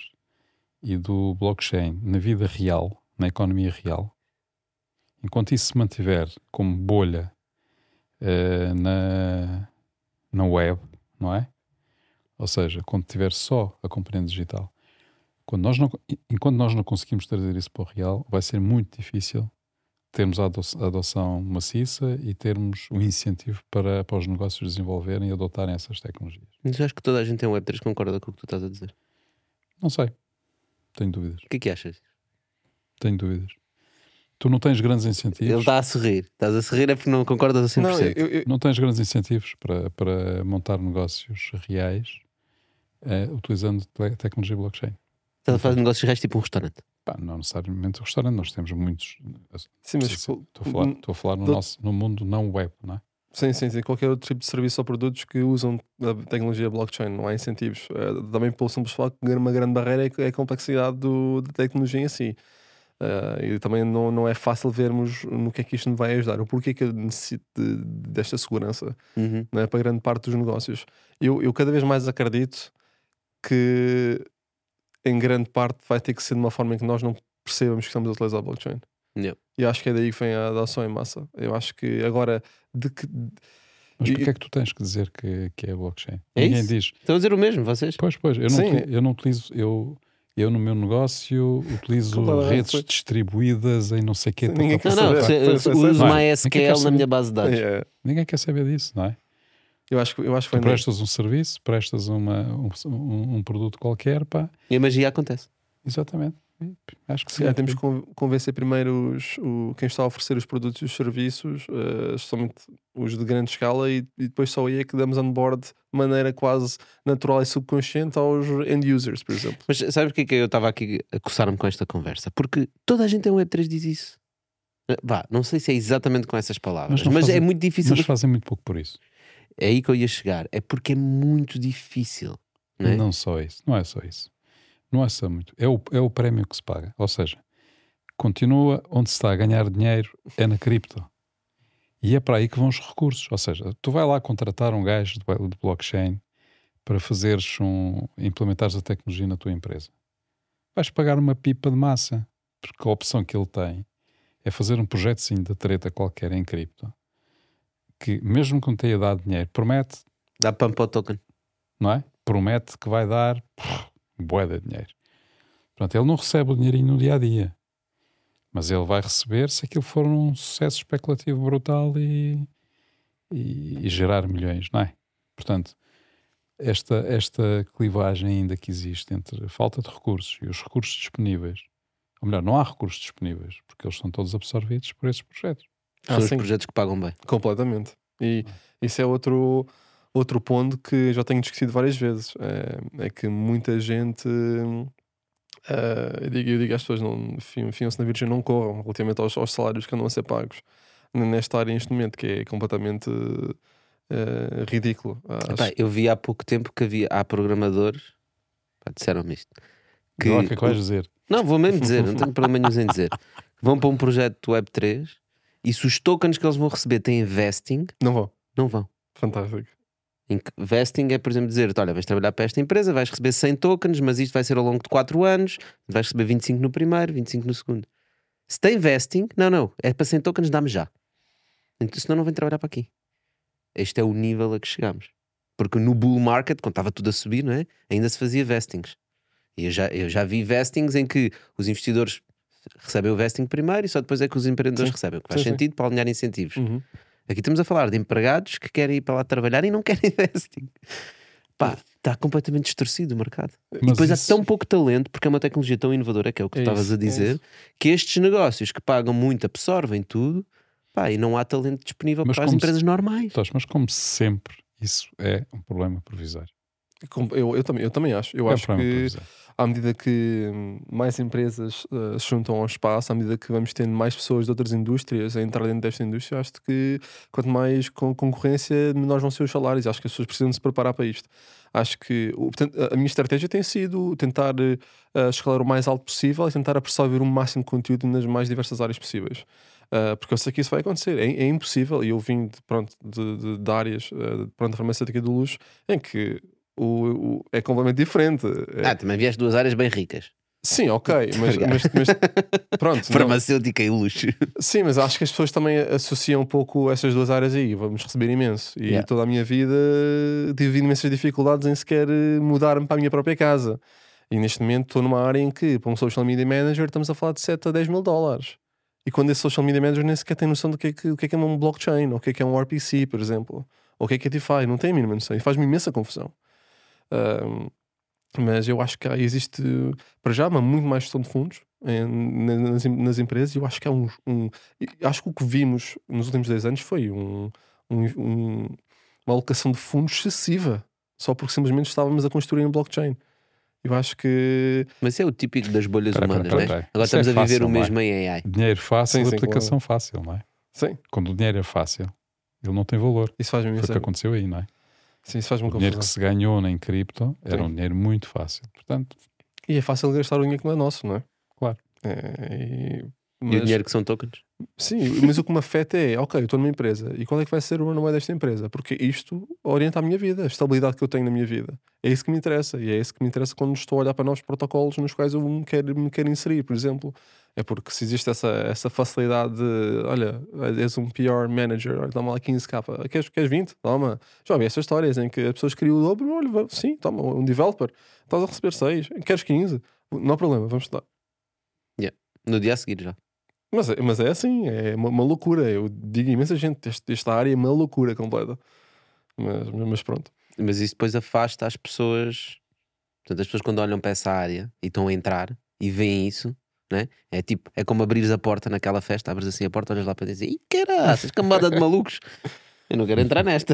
e do blockchain na vida real, na economia real, enquanto isso se mantiver como bolha eh, na, na web, não é? Ou seja, quando tiver só a componente digital, quando nós não, enquanto nós não conseguimos trazer isso para o real, vai ser muito difícil termos a ado- a adoção maciça e termos o incentivo para, para os negócios desenvolverem e adotarem essas tecnologias. Mas acho que toda a gente tem um Web3 que concorda com o que tu estás a dizer. Não sei. Tenho dúvidas. O que é que achas? Tenho dúvidas. Tu não tens grandes incentivos. Ele está a sorrir. Estás a sorrir é porque não concordas a 100%. Não, eu, eu- Não tens grandes incentivos para, para montar negócios reais eh, utilizando te- tecnologia blockchain. Estás a fazer negócios reais tipo um restaurante. Pá, não necessariamente o restaurante, nós temos muitos. sim, mas Estou a falar, estou a falar no, nosso, no mundo não web, não é? Sim, sim, sim. Qualquer outro tipo de serviço ou produtos que usam a tecnologia blockchain, não há incentivos. Eh, também pelo simples facto que uma grande barreira é a complexidade do, da tecnologia em si. Eh, e também não, não é fácil vermos no que é que isto me vai ajudar. O porquê que eu necessito de- desta segurança Uhum. não é, para grande parte dos negócios. Eu, eu cada vez mais acredito que em grande parte vai ter que ser de uma forma em que nós não percebamos que estamos a utilizar blockchain. Yeah. E acho que é daí que vem a adoção em massa. Eu acho que agora de que Mas porquê é que tu tens que dizer que, que é blockchain? É Ninguém isso? diz. Estão a dizer o mesmo, vocês? Pois, pois, eu não, Sim. eu não utilizo, eu, eu no meu negócio utilizo redes foi. distribuídas em não sei o quê. Ninguém tá, quer Não, não, saber. se- uso foi- MySQL na minha base de dados. é, Ninguém quer saber disso, não é? eu acho que eu acho que Tu foi daí. prestas um serviço, prestas uma, um, um- um produto qualquer, pá. E a magia acontece. Exatamente. Acho que Se sim. calhar temos que con- convencer primeiro os, o, quem está a oferecer os produtos e os serviços, eh, especialmente os de grande escala, e, e depois só aí é que damos on board de maneira quase natural e subconsciente aos end users, por exemplo. Mas sabes o que é que eu estava aqui a coçar-me com esta conversa? Porque toda a gente em Web3 diz isso. Eh, Vá, não sei se é exatamente com essas palavras, Mas mas, não fazem- é muito difícil. Mas fazem muito pouco por isso. É aí que eu ia chegar. É porque é muito difícil. Não é? Não só isso. Não é só isso. Não é só muito. É o, é o prémio que se paga. Ou seja, continua onde se está a ganhar dinheiro é na cripto. E é para aí que vão os recursos. Ou seja, tu vai lá contratar um gajo de, de blockchain para fazeres um. implementares a tecnologia na tua empresa. Vais pagar uma pipa de massa. Porque a opção que ele tem é fazer um projetozinho de treta qualquer em cripto. Que mesmo que não tenha dado dinheiro, promete Dá pump ao token. não é? Promete que vai dar pff, bué de dinheiro. Portanto, ele não recebe o dinheirinho no dia a dia, mas ele vai receber se aquilo for um sucesso especulativo brutal e, e, e gerar milhões, não é? Portanto, esta, esta clivagem ainda que existe entre a falta de recursos e os recursos disponíveis, ou melhor, não há recursos disponíveis, porque eles são todos absorvidos por esses projetos. São Ah, os sim. projetos que pagam bem. Completamente. E isso é outro, outro ponto que já tenho discutido várias vezes. É, é que muita gente. eh, eu, digo, eu digo às pessoas não fiam- fiam-se na Virgem não corram relativamente aos, aos salários que andam a ser pagos nesta área neste momento, que é completamente eh, ridículo. Epá, eu vi há pouco tempo que havia, há programadores, disseram-me isto. Que, Não o que é que vais dizer. Não, vou mesmo dizer, não tenho problema nenhum em dizer. [laughs] Vão para um projeto Web3 e se os tokens que eles vão receber têm vesting, Não vão. não vão. Fantástico. Em que vesting é, por exemplo, dizer: olha, vais trabalhar para esta empresa, vais receber 100 tokens, mas isto vai ser ao longo de 4 anos, vais receber 25 no primeiro, 25 no segundo. Se tem vesting, não, não, é para 100 tokens, dá-me já. Então, senão não vem trabalhar para aqui. Este é o nível a que chegamos. Porque no bull market, quando estava tudo a subir, não é? ainda se fazia vestings. E eu já, eu já vi vestings em que os investidores recebem o vesting primeiro e só depois é que os empreendedores Sim. recebem, o que faz Sim, sim. sentido para alinhar incentivos. Uhum. Aqui estamos a falar de empregados que querem ir para lá trabalhar e não querem [laughs] vesting. Pá, está completamente distorcido o mercado. e Mas depois isso- há tão pouco talento, porque é uma tecnologia tão inovadora, que é o que tu É estavas a é dizer, isso. que estes negócios que pagam muito absorvem tudo, pá, e não há talento disponível Mas para as empresas normais. Então, mas como sempre, isso é um problema provisório. Com- Eu, eu, também, eu também acho. Eu é acho que provisório. à medida que mais empresas uh, se juntam ao espaço, à medida que vamos tendo mais pessoas de outras indústrias a entrar dentro desta indústria, acho que quanto mais con- concorrência, menores vão ser os salários. Acho que as pessoas precisam de se preparar para isto. Acho que portanto, a- minha estratégia tem sido tentar uh, escalar o mais alto possível e tentar absorver o máximo de conteúdo nas mais diversas áreas possíveis. Uh, porque eu sei que isso vai acontecer, é, é impossível. E eu vim de, pronto, de, de- de áreas uh, pronto, da farmacêutica do luxo em que o, o- é completamente diferente. É- Ah, também vieste duas áreas bem ricas: Sim, ok, mas, [laughs] mas, mas pronto. não- farmacêutica e luxo. sim, mas acho que as pessoas também associam um pouco essas duas áreas aí. Vamos receber imenso. E Yeah. toda a minha vida tive imensas dificuldades em sequer eh, mudar-me para a minha própria casa. E neste momento estou numa área em que, para um social media manager, estamos a falar de 7 a 10 mil dólares. E quando esse social media manager nem sequer tem noção do que é, que, o que é, que é um blockchain, ou o que é, que é um RPC, por exemplo, ou o que é que é DeFi, não tem a mínima noção. E faz-me imensa confusão. Ahm, mas eu acho que existe, para já, uma muito mais gestão de fundos em- na- nas, em- nas empresas. E eu acho que há um, um- Acho que o que vimos nos últimos 10 anos foi um, um- um- uma alocação de fundos excessiva, só porque simplesmente estávamos a construir um blockchain. Eu acho que. Mas isso é o típico das bolhas Pera, humanas, pera, não é? Agora Isso é estamos a viver fácil, o é? mesmo em AI. Dinheiro fácil, Sim, sim, aplicação fácil, não é? Sim, Quando o dinheiro é fácil, ele não tem valor. isso faz-me Foi o que aconteceu aí, não é? Sim, isso faz-me O dinheiro confusão. que se ganhou em cripto era Sim. um dinheiro muito fácil. Portanto, E é fácil gastar o dinheiro que não é nosso, não é? Claro. É, e... E o mas- dinheiro que são tokens? Sim, mas o que me afeta é, ok, eu estou numa empresa e qual é que vai ser o runway desta empresa? Porque isto orienta a minha vida, a estabilidade que eu tenho na minha vida. É isso que me interessa e é isso que me interessa quando estou a olhar para novos protocolos nos quais eu me quero, me quero inserir, por exemplo. É porque se existe essa, essa facilidade de, olha, és um PR manager, olha, toma lá 15k, queres, queres 20? Toma. Já ouvi essas histórias em que as pessoas queriam o dobro, olha, sim, toma, um developer, estás a receber 6, queres 15? Não há problema, vamos estudar. No dia a seguir já. Mas, é- mas é assim, é uma, uma loucura. Eu digo a imensa gente, este- esta área é uma loucura completa. Mas, mas pronto. Mas isso depois afasta as pessoas. Portanto, as pessoas quando olham para essa área e estão a entrar e veem isso, né? é tipo, é como abrires a porta naquela festa, abres assim a porta, olhas lá para dentro e dizes, ih, caraças, cambada de malucos. [laughs] Eu não quero entrar nesta.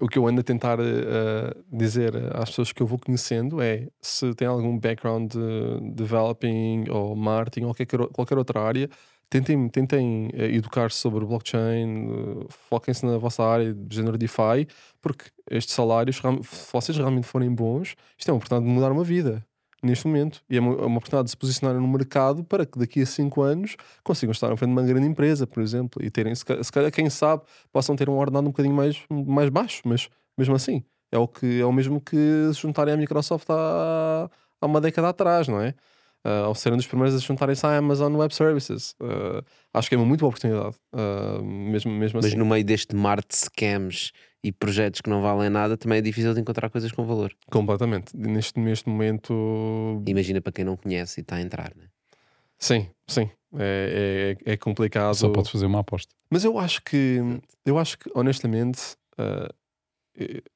O que eu ando a tentar eh, dizer às pessoas que eu vou conhecendo é se tem algum background de developing ou marketing ou qualquer, qualquer outra área, tentem, tentem eh, educar-se sobre blockchain, eh, foquem-se na vossa área de género DeFi, porque estes salários, se vocês realmente forem bons, isto é uma oportunidade de mudar uma vida neste momento e é uma, é oportunidade de se posicionarem no mercado para que daqui a 5 anos consigam estar à frente de uma grande empresa, por exemplo, e terem, se calhar, quem sabe, possam ter um ordenado um bocadinho mais, mais baixo, mas mesmo assim é o, que, é o mesmo que se juntarem à Microsoft há, há uma década atrás, não é? Ah, ao serem dos primeiros a juntarem-se à Amazon Web Services. Ah, acho que é uma muito boa oportunidade, ah, mesmo, mesmo Mas assim. no meio deste mar de scams e projetos que não valem nada, também é difícil de encontrar coisas com valor. Completamente. Neste, neste momento, Imagina para quem não conhece e está a entrar, né? sim, sim. É, é, é complicado. Só pode fazer uma aposta. Mas eu acho que, eu acho que honestamente, eh,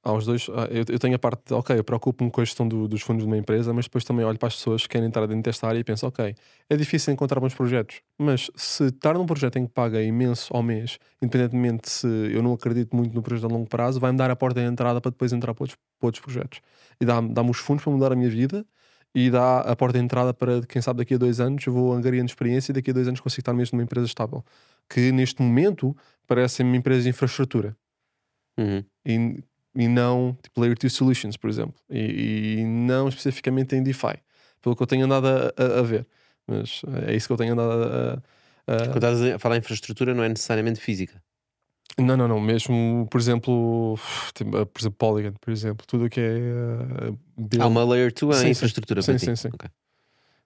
há os dois. ah, eu, tenho a parte de, ok, eu preocupo-me com a gestão do- dos fundos de uma empresa, mas depois também olho para as pessoas que querem entrar dentro desta área e penso, ok, é difícil encontrar bons projetos, mas se estar num projeto em que paga imenso ao mês, independentemente se eu não acredito muito no projeto a longo prazo, vai-me dar a porta de entrada para depois entrar para outros, para outros projetos. E dá-me dá os fundos para mudar a minha vida. E dá a porta de entrada para, quem sabe, daqui a dois anos eu vou angariando experiência e daqui a dois anos consigo estar mesmo numa empresa estável. Que neste momento parecem-me empresas de infraestrutura Uhum. e, e não tipo Layer 2 Solutions, por exemplo, e, e não especificamente em DeFi, pelo que eu tenho andado a, a- a ver. Mas é isso que eu tenho andado a. a- Quando estás a falar em infraestrutura, não é necessariamente física. Não, não, não. Mesmo, por exemplo, tipo, por exemplo, Polygon, por exemplo, tudo o que é. uh, Há uma layer 2 Sim, em sim. infraestrutura Sim, para ti. sim, sim. Ok.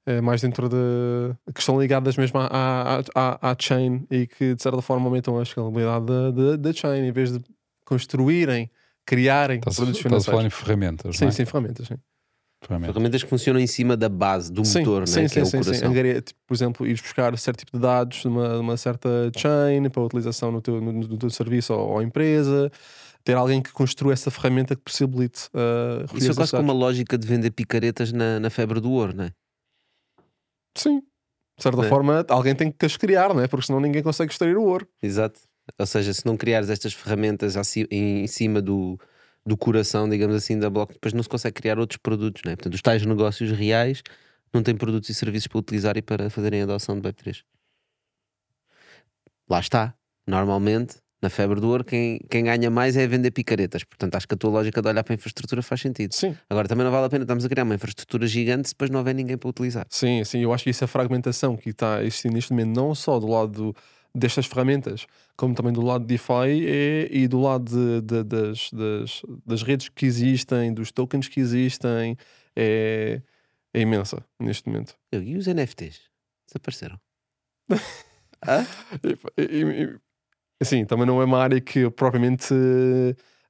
é mais dentro de. que estão ligadas mesmo à, à, à, à chain e que de certa forma aumentam a escalabilidade da, da, da chain em vez de construírem, criarem Estás, a- produtos estás a falar em financeiros. ferramentas, Sim, não é? sim, ferramentas. Sim. Ferramentas. Ferramentas que funcionam em cima da base, do Sim, motor, sim, né? sim, que é o sim, sim. coração. Angaria, tipo, por exemplo, ires buscar certo tipo de dados de uma, certa chain para utilização no teu, no, no teu serviço ou, ou empresa, ter alguém que construa essa ferramenta que possibilite uh, Isso é quase como uma lógica de vender picaretas na, na febre do ouro, não é? Sim. De certa É. forma, alguém tem que as criar, não é? Porque senão ninguém consegue extrair o ouro. Exato. Ou seja, se não criares estas ferramentas em cima do, do coração, digamos assim, da bloco, depois não se consegue criar outros produtos, não é? Portanto, os tais negócios reais não têm produtos e serviços para utilizar e para fazerem a adoção de Web3. Lá está. Normalmente, na febre do ouro, quem, quem ganha mais é vender picaretas. Portanto, acho que a tua lógica de olhar para a infraestrutura faz sentido. Sim, Agora, também não vale a pena estamos a criar uma infraestrutura gigante se depois não houver ninguém para utilizar. sim, sim. Eu acho que isso é a fragmentação que está a existir neste momento, não só do lado do- destas ferramentas, como também do lado de DeFi é- e do lado de- de- das, das, das redes que existem, dos tokens que existem, é, é imensa neste momento. E os NFTs? Desapareceram. [laughs] E- e- e- Assim, também não é uma área que eu propriamente.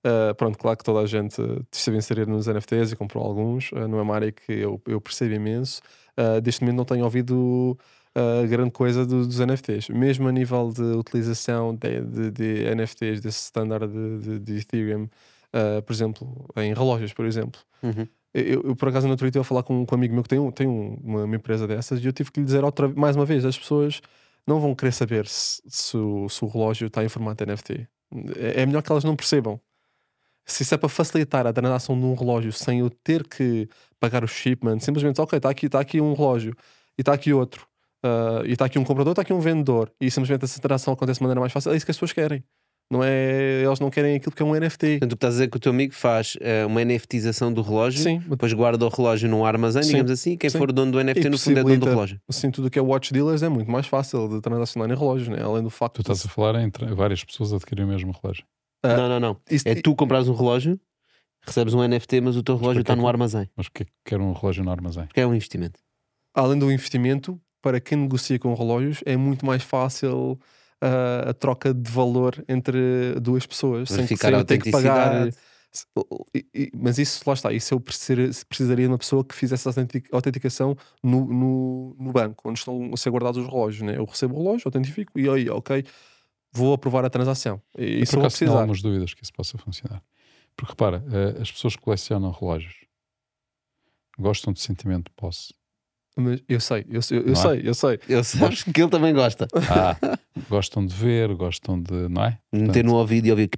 eh, pronto, claro que toda a gente esteve inserir nos NFTs e comprou alguns, eh, não é uma área que eu, eu percebo imenso. Uh, deste momento não tenho ouvido uh, grande coisa do- dos NFTs, mesmo a nível de utilização de, de- de NFTs desse standard de, de- Ethereum, uh, por exemplo, em relógios, por exemplo. Uhum. Eu, eu, por acaso, na outro dia, a falar com, com um amigo meu que tem, um- tem um- uma, uma empresa dessas e eu tive que lhe dizer outra, mais uma vez: as pessoas não vão querer saber se, se o, se o relógio está em formato NFT. É, é melhor que elas não percebam. Se isso é para facilitar a transação de um relógio sem eu ter que pagar o shipment, simplesmente, ok, está aqui, está aqui um relógio e está aqui outro, ah, e está aqui um comprador, está aqui um vendedor, e simplesmente essa transação acontece de maneira mais fácil, é isso que as pessoas querem. Não é, eles não querem aquilo que é um NFT. Portanto, tu estás a dizer que o teu amigo faz eh, uma NFTização do relógio, Sim, depois guarda o relógio num armazém, Sim, digamos assim, e quem sim. for dono do NFT E no fundo é dono do relógio. assim, tudo o que é watch dealers é muito mais fácil de transacionar em relógios, né? além do facto Tu estás a falar entre várias pessoas adquirirem o mesmo relógio. Ah, Não, não, não. Isto- É tu comprares um relógio, recebes um NFT, mas o teu relógio está no armazém. Mas que quer um relógio no armazém? Porque é um investimento. além do investimento, para quem negocia com relógios, é muito mais fácil ah, a troca de valor entre duas pessoas, sem que Verificar a eu tenha que pagar. Mas isso, lá está, isso eu precisar- precisaria de uma pessoa que fizesse essa autentic- autenticação no, no, no banco, onde estão a ser guardados os relógios. Né? Eu recebo o relógio, autentifico e aí, ok, vou aprovar a transação. E Eu, Isso por eu vou precisar. algumas dúvidas que isso possa funcionar. Porque repara, eh, as pessoas que colecionam relógios gostam de sentimento de posse. Mas eu sei, eu, sei- eu, Não é? sei, eu sei. Eu sabes que ele também gosta. Ah, gostam de ver, gostam de. Não é? Meter no ouvido e ouvir.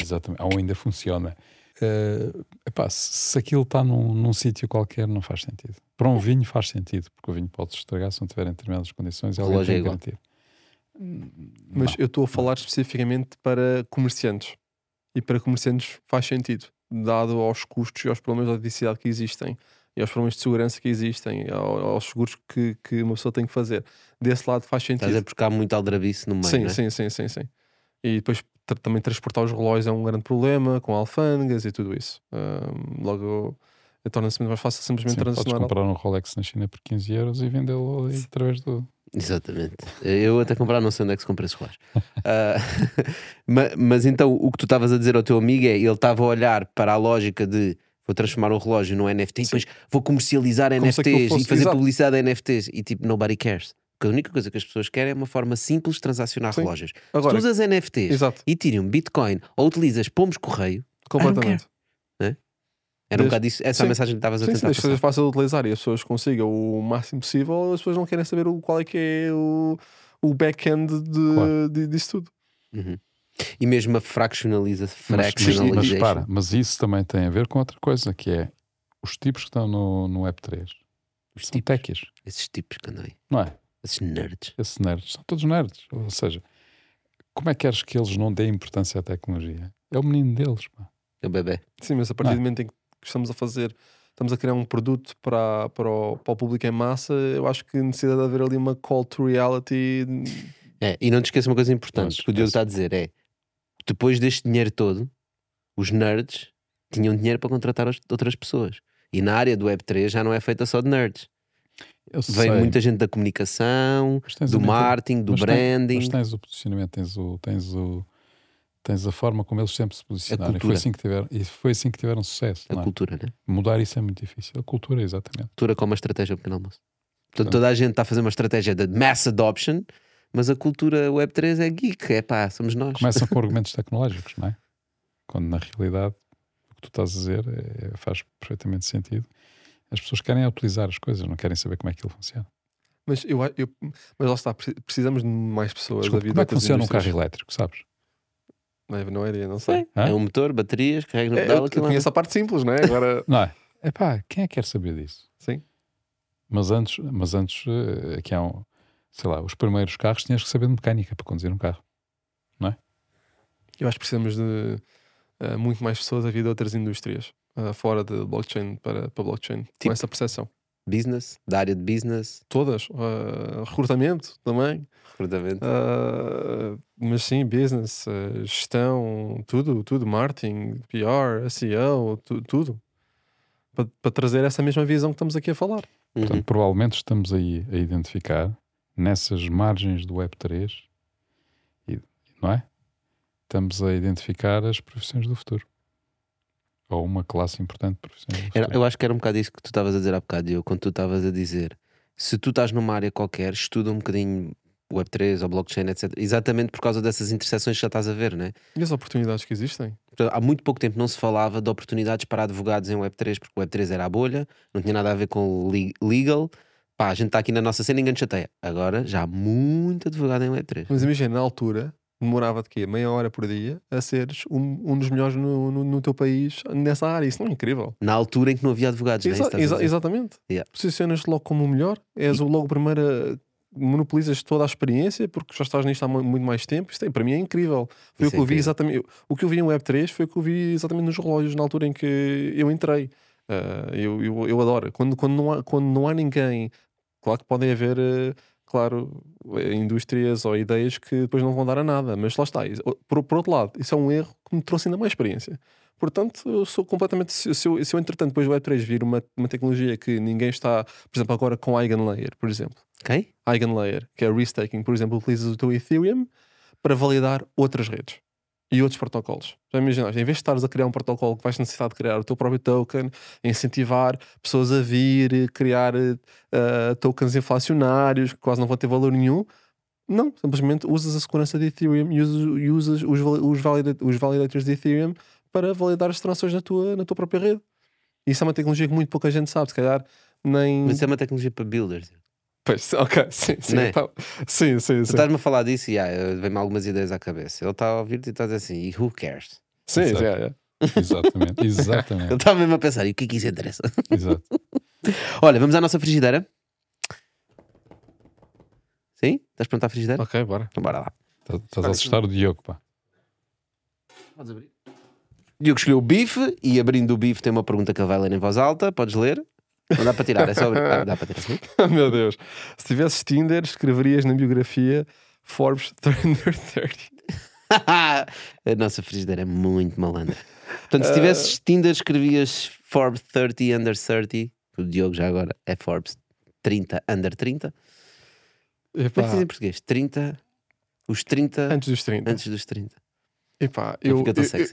Exatamente. Ou ainda funciona. Eh, epá, se, aquilo está num, num sítio qualquer, não faz sentido. Para um vinho faz sentido, porque o vinho pode se estragar se não tiver em determinadas condições. O alguém relógio tem é que garantir. Mas Não. eu estou a falar especificamente para comerciantes. E para comerciantes faz sentido, dado aos custos e aos problemas de autenticidade que existem e aos problemas de segurança que existem, ao- aos seguros que, que uma pessoa tem que fazer. Desse lado faz Estás a sentido. dizer porque há muito aldrabice no meio. Sim, não é? sim, sim, sim, sim. E depois tra- também transportar os relógios é um grande problema, com alfândegas e tudo isso. Ahm, logo, eh, torna-se muito mais fácil simplesmente Sim, podes transacionar. comprar um Rolex na China por 15 euros e vendê-lo ali através do. Exatamente. Eu até comprar, não sei onde é que se compra esses relógios. Ah, [laughs] ma- mas, então o que tu estavas a dizer ao teu amigo é ele estava a olhar para a lógica de vou transformar um relógio num NFT e depois vou comercializar Como se NFTs e fazer exato. publicidade a NFTs e tipo nobody cares. Porque a única coisa que as pessoas querem é uma forma simples de transacionar Sim. relógios. Se Agora, tu usas NFTs exato, e Ethereum, Bitcoin ou utilizas pomos correio, completamente. era um bocado isso, essa sim. a mensagem que estavas a Sim, sim, tentar que seja fácil de utilizar e as pessoas consigam o máximo possível, as pessoas não querem saber o, qual é que é o, o back-end de, Claro. de- disso tudo. Uhum. E mesmo a fractionaliza, Mas, mas, mas para, mas isso também tem a ver com outra coisa, que é os tipos que estão no, no Web3 Os são tipos, techies, esses tipos que andam aí, não é? esses nerds. Esses nerds, são todos nerds. Ou seja, como é que queres que eles não deem importância à tecnologia? É o menino deles, pá. É o bebê. Sim, mas a partir Não é? do momento em que estamos a fazer, estamos a criar um produto para, para, o, para o público em massa, eu acho que necessita de haver ali uma call to reality. É, e não te esqueças uma coisa importante: Mas o que o Diogo esse- está a dizer é depois deste dinheiro todo, os nerds tinham dinheiro para contratar as- outras pessoas. E na área do Web3 já não é feita só de nerds. Eu Vem sei, muita gente da comunicação, tens do a marketing, do mas branding. Mas tens o posicionamento, tens o, tens o tens a forma como eles sempre se posicionaram. E foi assim que tiveram, e foi assim que tiveram sucesso. A é? cultura, né? Mudar isso é muito difícil. A cultura, exatamente. Cultura como uma estratégia do pequeno almoço. Portanto, toda a gente está a fazer uma estratégia de mass adoption, mas a cultura Web3 é geek, é pá, somos nós. Começam com [laughs] argumentos tecnológicos, não é? Quando na realidade o que tu estás a dizer é- faz perfeitamente sentido. As pessoas querem é utilizar as coisas, não querem saber como é que aquilo funciona. Mas, eu, eu, mas lá está, pre- precisamos de mais pessoas Desculpa, da vida. como é que funciona um carro elétrico, sabes? Não, é- não é, não sei. É um motor, baterias, carrega no É, pedal, eu, eu aquilo conheço a parte simples, não é? Agora, [laughs] Não é? Epá, quem é que quer saber disso? sim. Mas antes, mas antes eh, aqui há um, sei lá, os primeiros carros tinhas que saber de mecânica para conduzir um carro. Eu acho que precisamos de eh, muito mais pessoas a vir de outras indústrias eh, fora de blockchain para, para blockchain, Tipo? com essa percepção. business, da área de business, Todas. eh, recrutamento também. recrutamento. mas sim, business, gestão, tudo, tudo, marketing, PR, SEO, tu- tudo. Para, para trazer essa mesma visão que estamos aqui a falar. Uhum. Portanto, provavelmente estamos aí a identificar nessas margens do Web3, e- não é? Estamos a identificar as profissões do futuro. Ou uma classe importante de profissões do futuro. Era- eu acho que era um bocado isso que tu estavas a dizer há bocado, eu, quando tu estavas a dizer se tu estás numa área qualquer, estuda um bocadinho Web3 ou blockchain, etc. Exatamente por causa dessas interseções que já estás a ver, né? E as oportunidades que existem. Há muito pouco tempo não se falava de oportunidades para advogados em Web3, porque o Web3 era a bolha, não tinha nada a ver com legal. Pá, a gente está aqui na nossa cena e ninguém te chateia. Agora já há muito advogado em Web3. Mas imagina, na altura, demorava de quê? Meia hora por dia a seres um, um dos melhores no, no, no teu país nessa área. Isso não é incrível? Na altura em que não havia advogados, né? Exa- a exa- exatamente. Yeah. Posicionas-te logo como o melhor, és o logo o primeiro monopolizas toda a experiência porque já estás nisto há mu- muito mais tempo. Isto é, para mim é incrível. Foi Isso o é que eu vi exatamente. O que eu vi em Web3 foi o que eu vi exatamente nos relógios na altura em que eu entrei. Ah, eu, eu, eu adoro. Quando, quando, não há, quando não há ninguém, claro que podem haver, eh, claro, eh, indústrias ou ideias que depois não vão dar a nada, mas lá está. Por, por outro lado, isso é um erro que me trouxe ainda mais experiência. Portanto, eu sou completamente. Se, eu, se eu, entretanto, depois do Web3 vir uma, uma tecnologia que ninguém está, por exemplo, agora com Eigenlayer, por exemplo. Ok? Eigenlayer, que é restaking, por exemplo, utilizas o teu Ethereum para validar outras redes e outros protocolos. Imaginaste, em vez de estares a criar um protocolo que vais necessitar de criar o teu próprio token, incentivar pessoas a vir, criar eh, tokens inflacionários que quase não vão ter valor nenhum, não, simplesmente usas a segurança de Ethereum e usas, usas os, os, valida- os validators de Ethereum para validar as transações na tua, na tua própria rede. Isso é uma tecnologia que muito pouca gente sabe, se calhar nem. Mas é uma tecnologia para builders. Pois, [laughs] ok, sim, sim. Não é? então- sim, sim, Tu sim. estás-me a falar disso e ah, vem-me algumas ideias à cabeça. Ele está a ouvir-te e está a dizer assim, e who cares? Sim, Exato. já, já. [laughs] Exatamente, Ele exatamente. está mesmo a pensar, e o que é que isso interessa? Exato. [laughs] Olha, vamos à nossa frigideira. Sim? Estás pronto à frigideira? Ok, bora. Então bora lá. Estás- Estás a assustar o Diogo, pá. Podes abrir. Diogo escolheu o bife e abrindo o bife tem uma pergunta que ele vai ler em voz alta. Podes ler? Não dá para tirar, é só. Ah, dá para tirar sim. [laughs] Meu Deus. Se tivesses Tinder, escreverias na biografia Forbes [laughs] 330. [laughs] a nossa frigideira é muito malandra. Portanto, se tivesses Tinder, escrevias Forbes 30 under 30. O Diogo já agora é Forbes 30 under 30. Como é Epá, que diz em português? 30. Os 30 antes dos 30. antes dos 30. Epá, eu, eu, eu,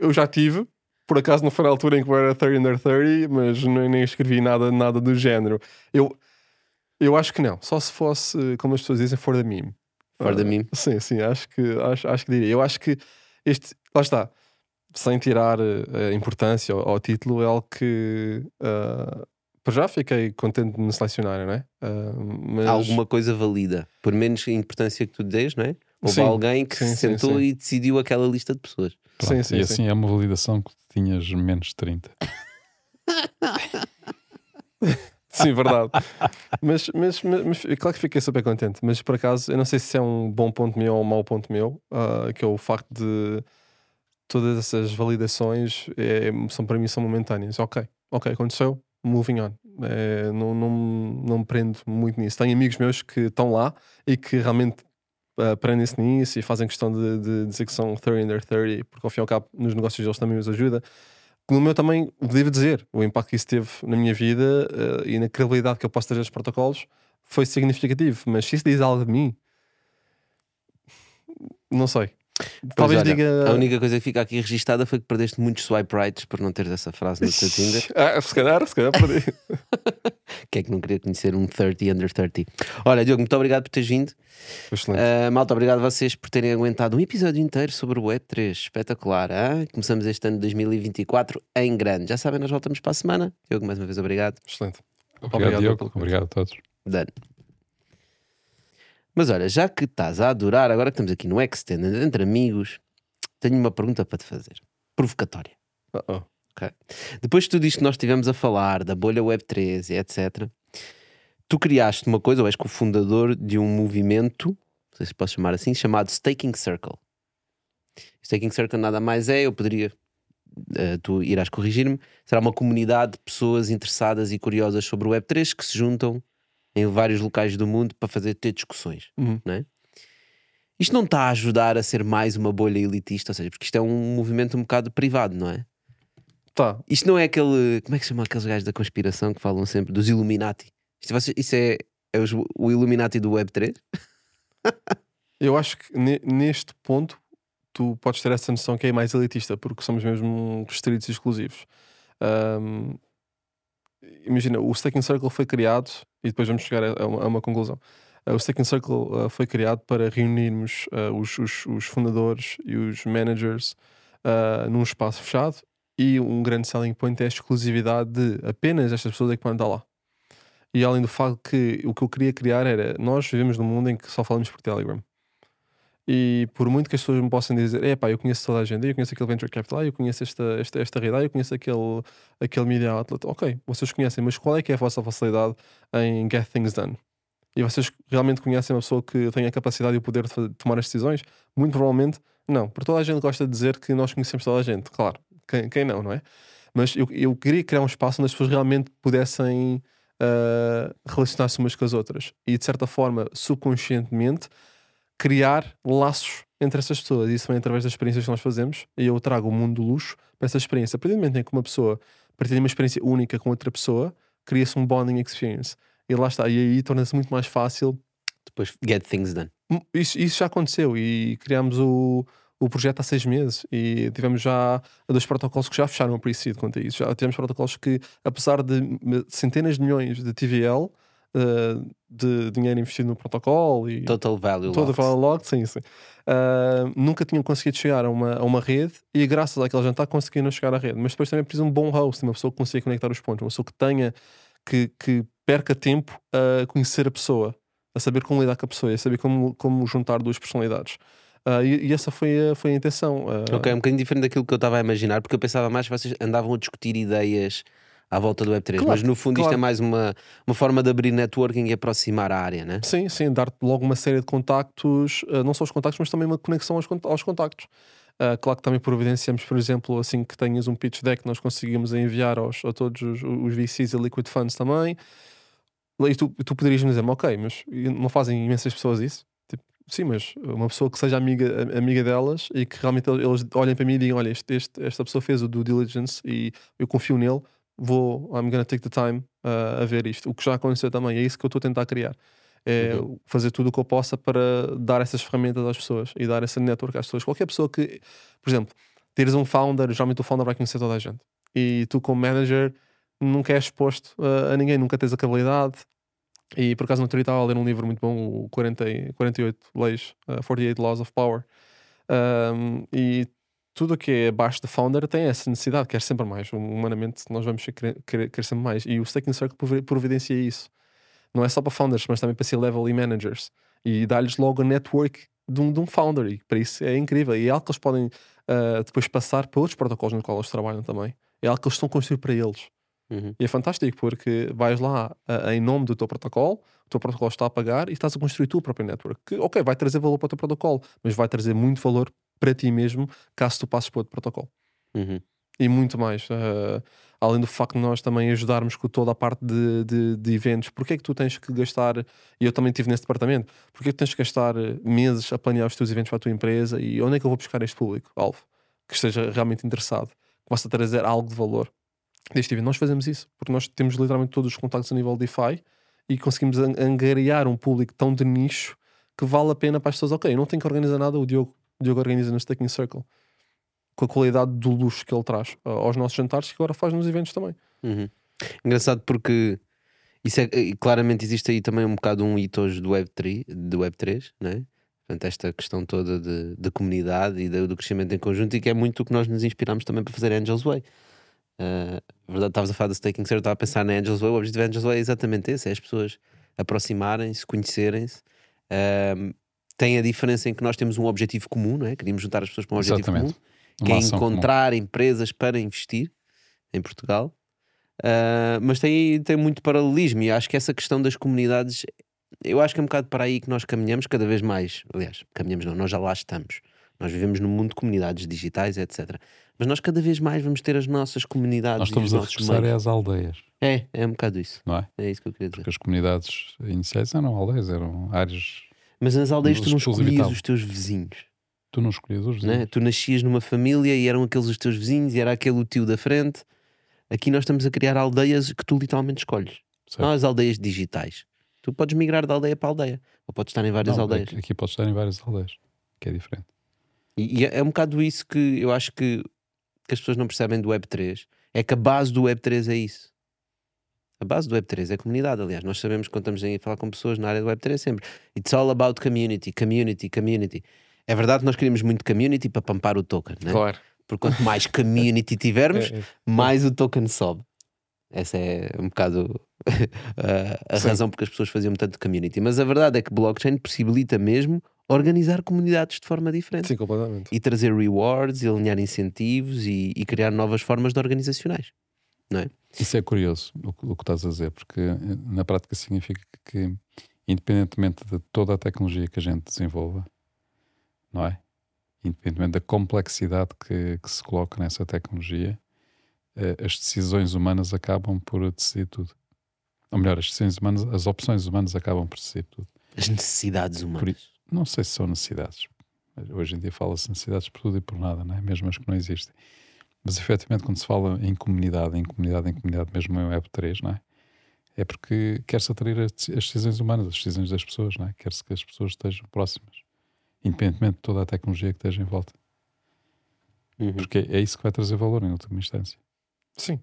eu já tive, por acaso não foi na altura em que eu era 30 under 30, mas nem, nem escrevi nada, nada do género. Eu, eu acho que não. Só se fosse, como as pessoas dizem, for the meme. For the Ah, meme. Sim, sim, acho que, acho, acho que diria. Eu acho que este, lá está, sem tirar a importância ao, ao título, é algo que ah, para já fiquei contente de me selecionarem, não é? Ah, mas... Há alguma coisa valida, por menos importância que tu dês, não é? Houve Sim, alguém que sim, se sentou sim. e decidiu aquela lista de pessoas. Pronto, Sim, sim, e sim. assim é uma validação que tinhas menos de 30. [laughs] Sim, verdade. mas, mas, mas, mas claro que fiquei super contente. Mas por acaso, eu não sei se é um bom ponto meu ou um mau ponto meu, ah, que é o facto de todas essas validações é, são para mim são momentâneas. Ok, ok, aconteceu, moving on. É, não, não, não me prendo muito nisso. Tenho amigos meus que estão lá e que realmente ah, prendem-se nisso e fazem questão de, de dizer que são 30 under 30, porque ao fim e ao cabo nos negócios deles também os ajuda. No meu também, devo dizer, o impacto que isso teve na minha vida eh, e na credibilidade que eu posso ter aos protocolos foi significativo. Mas se isso diz algo de mim, não sei. Talvez olha, diga. A única coisa que fica aqui registada foi que perdeste muitos swipe rights por não teres essa frase no teu Tinder. Ah, se calhar, se calhar perdi. [laughs] Quem é que não queria conhecer um 30 under 30? Olha, Diogo, muito obrigado por teres vindo. Excelente. Uh, malta, obrigado a vocês por terem aguentado um episódio inteiro sobre o Web3. Espetacular. ah? Começamos este ano de 2024 em grande. Já sabem, nós voltamos para a semana. Diogo, mais uma vez, obrigado. Excelente. Obrigado, Obrigado Diogo. Obrigado a todos. Done. Mas olha, já que estás a adorar, agora que estamos aqui no Extended, entre amigos, tenho uma pergunta para te fazer. Provocatória. Uh-oh. Depois de tudo isto que nós estivemos a falar, da bolha Web3 e etc., tu criaste uma coisa, ou és cofundador de um movimento, não sei se posso chamar assim, chamado Staking Circle. Staking Circle nada mais é, eu poderia, eh, tu irás corrigir-me, será uma comunidade de pessoas interessadas e curiosas sobre o Web3 que se juntam em vários locais do mundo para fazer ter discussões. Uhum. Não é? Isto não está a ajudar a ser mais uma bolha elitista, ou seja, porque isto é um movimento um bocado privado, não é? Tá. Isto não é aquele. Como é que se chama aqueles gajos da conspiração que falam sempre dos Illuminati? Isto, isso é, é os- o Illuminati do Web3? [laughs] Eu acho que ne- neste ponto tu podes ter essa noção que é mais elitista, porque somos mesmo restritos e exclusivos. Ahm, imagina, o Staking Circle foi criado, e depois vamos chegar a, uma, a uma conclusão. Ah, o Staking Circle ah, foi criado para reunirmos ah, os, os- os fundadores e os managers num espaço fechado e um grande selling point é a exclusividade de apenas estas pessoas é que podem estar lá. E além do facto que o que eu queria criar era nós vivemos num mundo em que só falamos por Telegram. E por muito que as pessoas me possam dizer, é pá, eu conheço toda a gente, eu conheço aquele Venture Capital, eu conheço esta, esta, esta ah, eu conheço aquele, aquele Media Outlet, ok, vocês conhecem, mas qual é que é a vossa facilidade em get things done? E vocês realmente conhecem uma pessoa que tem a capacidade e o poder de tomar as decisões? Muito provavelmente não. Porque toda a gente gosta de dizer que nós conhecemos toda a gente. Claro, quem, quem não, não é? Mas eu, eu queria criar um espaço onde as pessoas realmente pudessem ah, relacionar-se umas com as outras. E de certa forma, subconscientemente, criar laços entre essas pessoas. Isso vem através das experiências que nós fazemos. E eu trago o mundo do luxo para essa experiência. A partir do momento em que uma pessoa partilha uma experiência única com outra pessoa, cria-se um bonding experience. E lá está. E aí torna-se muito mais fácil. Depois get things done. Isso, isso já aconteceu. E criámos o, o projeto há seis meses. E tivemos já dois protocolos que já fecharam a pre-seed quanto a isso. Já tivemos protocolos que, apesar de centenas de milhões de TVL, eh, de dinheiro investido no protocolo e Total value. Toda locked. fala logo, sim, sim. Ah, nunca tinham conseguido chegar a uma, a uma rede e graças àquele jantar conseguiram chegar à rede. Mas depois também precisa de um bom host, uma pessoa que consiga conectar os pontos, uma pessoa que tenha, que, que perca tempo a conhecer a pessoa, a saber como lidar com a pessoa, a saber como, como juntar duas personalidades. Ah, e, e essa foi a, foi a intenção. Ah, Ok, um bocadinho diferente daquilo que eu estava a imaginar, porque eu pensava mais que vocês andavam a discutir ideias à volta do Web3, Claro, mas no fundo isto claro. é mais uma, uma forma de abrir networking e aproximar a área, né? Sim, sim, dar-te logo uma série de contactos, ah, não só os contactos, mas também uma conexão aos, cont- aos contactos. Ah, claro que também providenciamos, por exemplo, assim que tenhas um pitch deck, nós conseguimos enviar aos, a todos os, os VCs e liquid funds também. E tu, tu poderias me dizer, ok, mas não fazem imensas pessoas isso? Tipo, sim, mas uma pessoa que seja amiga, amiga delas e que realmente eles olhem para mim e digam: Olha, este, este- esta pessoa fez o due diligence e eu confio nele, vou, I'm gonna take the time uh, a ver isto. O que já aconteceu também, é isso que eu estou a tentar criar. É fazer tudo o que eu possa para dar essas ferramentas às pessoas e dar essa network às pessoas. Qualquer pessoa que, por exemplo, teres um founder, geralmente o founder vai conhecer toda a gente. E tu, como manager, nunca és exposto uh, a ninguém, nunca tens a habilidade. E por acaso, no outro dia estava a ler um livro muito bom, o 40, e- 48 Leis, uh, 48 Laws of Power. Um, e tudo o que é abaixo de founder tem essa necessidade, quer sempre mais. Humanamente, nós vamos querer, querer, querer sempre mais. E o Staking Circle provi- providencia isso. Não é só para founders, mas também para C-level e managers. E dá-lhes logo a network de um, de um founder. E para isso é incrível. E é algo que eles podem uh, depois passar para outros protocolos nos quais eles trabalham também. É algo que eles estão a construir para eles. Uhum. E é fantástico porque vais lá ah, em nome do teu protocolo, o teu protocolo está a pagar e estás a construir tu o próprio network. Que, ok, vai trazer valor para o teu protocolo, mas vai trazer muito valor para ti mesmo caso tu passes para outro protocolo. Uhum. E muito mais. ah, além do facto de nós também ajudarmos com toda a parte de, de, de eventos. Porquê é que tu tens que gastar, e eu também estive nesse departamento, porquê é que tens que gastar eh, meses a planear os teus eventos para a tua empresa e onde é que eu vou buscar este público, alvo, que esteja realmente interessado, que possa trazer algo de valor deste evento. Nós fazemos isso, porque nós temos literalmente todos os contactos a nível DeFi e conseguimos an- angariar um público tão de nicho que vale a pena para as pessoas. Ok, eu não tenho que organizar nada, o Diogo, Diogo organiza no Staking Circle com a qualidade do luxo que ele traz aos nossos jantares, que agora faz nos eventos também. Uhum. Engraçado porque isso é, claramente existe aí também um bocado um hito hoje do Web3, do Web3 né? Portanto, esta questão toda de, de comunidade e do, crescimento em conjunto, e que é muito o que nós nos inspiramos também para fazer Angels Way. Uh, verdade, estavas a falar do Staking Circle, estava a pensar na Angels Way. O objetivo da Angels Way é exatamente esse: é as pessoas aproximarem-se, conhecerem-se. Um, tem a diferença em que nós temos um objetivo comum, não é? Queríamos juntar as pessoas para um objetivo Exatamente. comum que Uma é ação comum. encontrar empresas para investir em Portugal. Ah, mas tem, tem muito paralelismo e acho que essa questão das comunidades, eu acho que é um bocado para aí que nós caminhamos cada vez mais. Aliás, caminhamos não, nós já lá estamos. Nós vivemos num mundo de comunidades digitais, etc. Mas nós cada vez mais vamos ter as nossas comunidades Nós e os estamos a regressar meios. às aldeias, É, é um bocado isso. não é? É isso que eu queria dizer. Porque as comunidades iniciais eram aldeias, eram áreas. Mas nas aldeias tu não escolhias os teus vizinhos. Tu não escolhias os né? vizinhos. Tu nascias numa família e eram aqueles os teus vizinhos e era aquele o tio da frente. Aqui nós estamos a criar aldeias que tu literalmente escolhes. certo? Não as aldeias digitais. Tu podes migrar de aldeia para aldeia. Ou podes estar em várias Não, aldeias. Aqui, aqui pode estar em várias aldeias, que é diferente. E, e é é um bocado isso que eu acho que, que as pessoas não percebem do Web3. É que a base do Web3 é isso. A base do Web3 é a comunidade, aliás. Nós sabemos quando estamos aí a falar com pessoas na área do Web3 sempre. It's all about community, community, community. É verdade que nós queríamos muito community para pampar o token, né? Claro. Porque quanto mais community tivermos, [laughs] É, é. mais o token sobe. Essa é um bocado a, [laughs] a Sim. razão porque as pessoas faziam tanto community. Mas a verdade é que blockchain possibilita mesmo organizar comunidades de forma diferente Sim, completamente. e trazer rewards, e alinhar incentivos e, e criar novas formas de organizacionais. Isso é curioso o, que- o que estás a dizer, porque eh, na prática significa que independentemente de toda a tecnologia que a gente desenvolva, não é? Independentemente da complexidade que, que se coloca nessa tecnologia, eh, as decisões humanas acabam por decidir tudo. Ou melhor, as decisões humanas, as opções humanas acabam por decidir tudo. As necessidades humanas. Não sei se são necessidades. Hoje em dia fala-se necessidades por tudo e por nada, não é? mesmo as que não existem. Mas efetivamente, quando se fala em comunidade, em comunidade, em comunidade, mesmo em Web3, não é? É porque quer-se atrair as decisões humanas, as decisões das pessoas, não é? Quer-se que as pessoas estejam próximas, independentemente de toda a tecnologia que esteja em volta. Uhum. Porque é isso que vai trazer valor em última instância. Sim.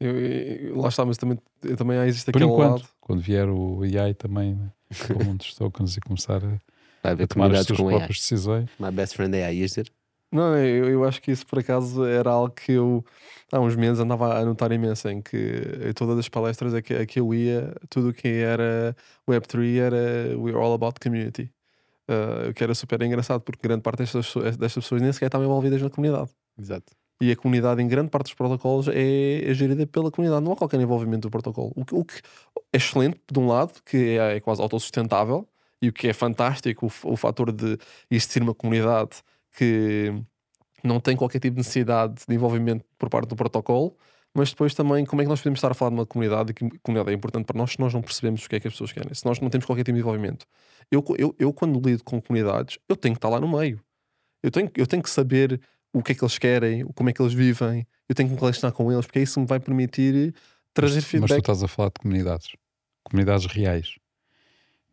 Eu, eu- lá está, mas também, eu também há existe Por aquele enquanto, lado. quando vier o AI também, né? com muitos tokens e começar a, a tomar as suas com AI. próprias decisões, My best friend AI, ias dizer? Não, eu, eu acho que isso por acaso era algo que eu há uns meses andava a notar imenso em que em todas as palestras a que, a que eu ia, tudo o que era Web3 era We're all about community. Uh, o que era super engraçado porque grande parte destas, pessoas- destas pessoas nem sequer estavam envolvidas na comunidade. Exato. E a comunidade, em grande parte dos protocolos, é, é gerida pela comunidade. Não há qualquer envolvimento do protocolo. O que, o que é excelente, de um lado, que é, é quase autossustentável, e o que é fantástico, o, o fator de existir uma comunidade que não tem qualquer tipo de necessidade de envolvimento por parte do protocolo, mas depois também como é que nós podemos estar a falar de uma comunidade e que a comunidade é importante para nós se nós não percebemos o que é que as pessoas querem, se nós não temos qualquer tipo de envolvimento. Eu, eu, eu quando lido com comunidades, eu tenho que estar lá no meio. Eu tenho, eu tenho que saber o que é que eles querem, como é que eles vivem, eu tenho que me relacionar com eles, porque isso me vai permitir trazer mas, mas tu feedback. estás a falar de comunidades, comunidades reais,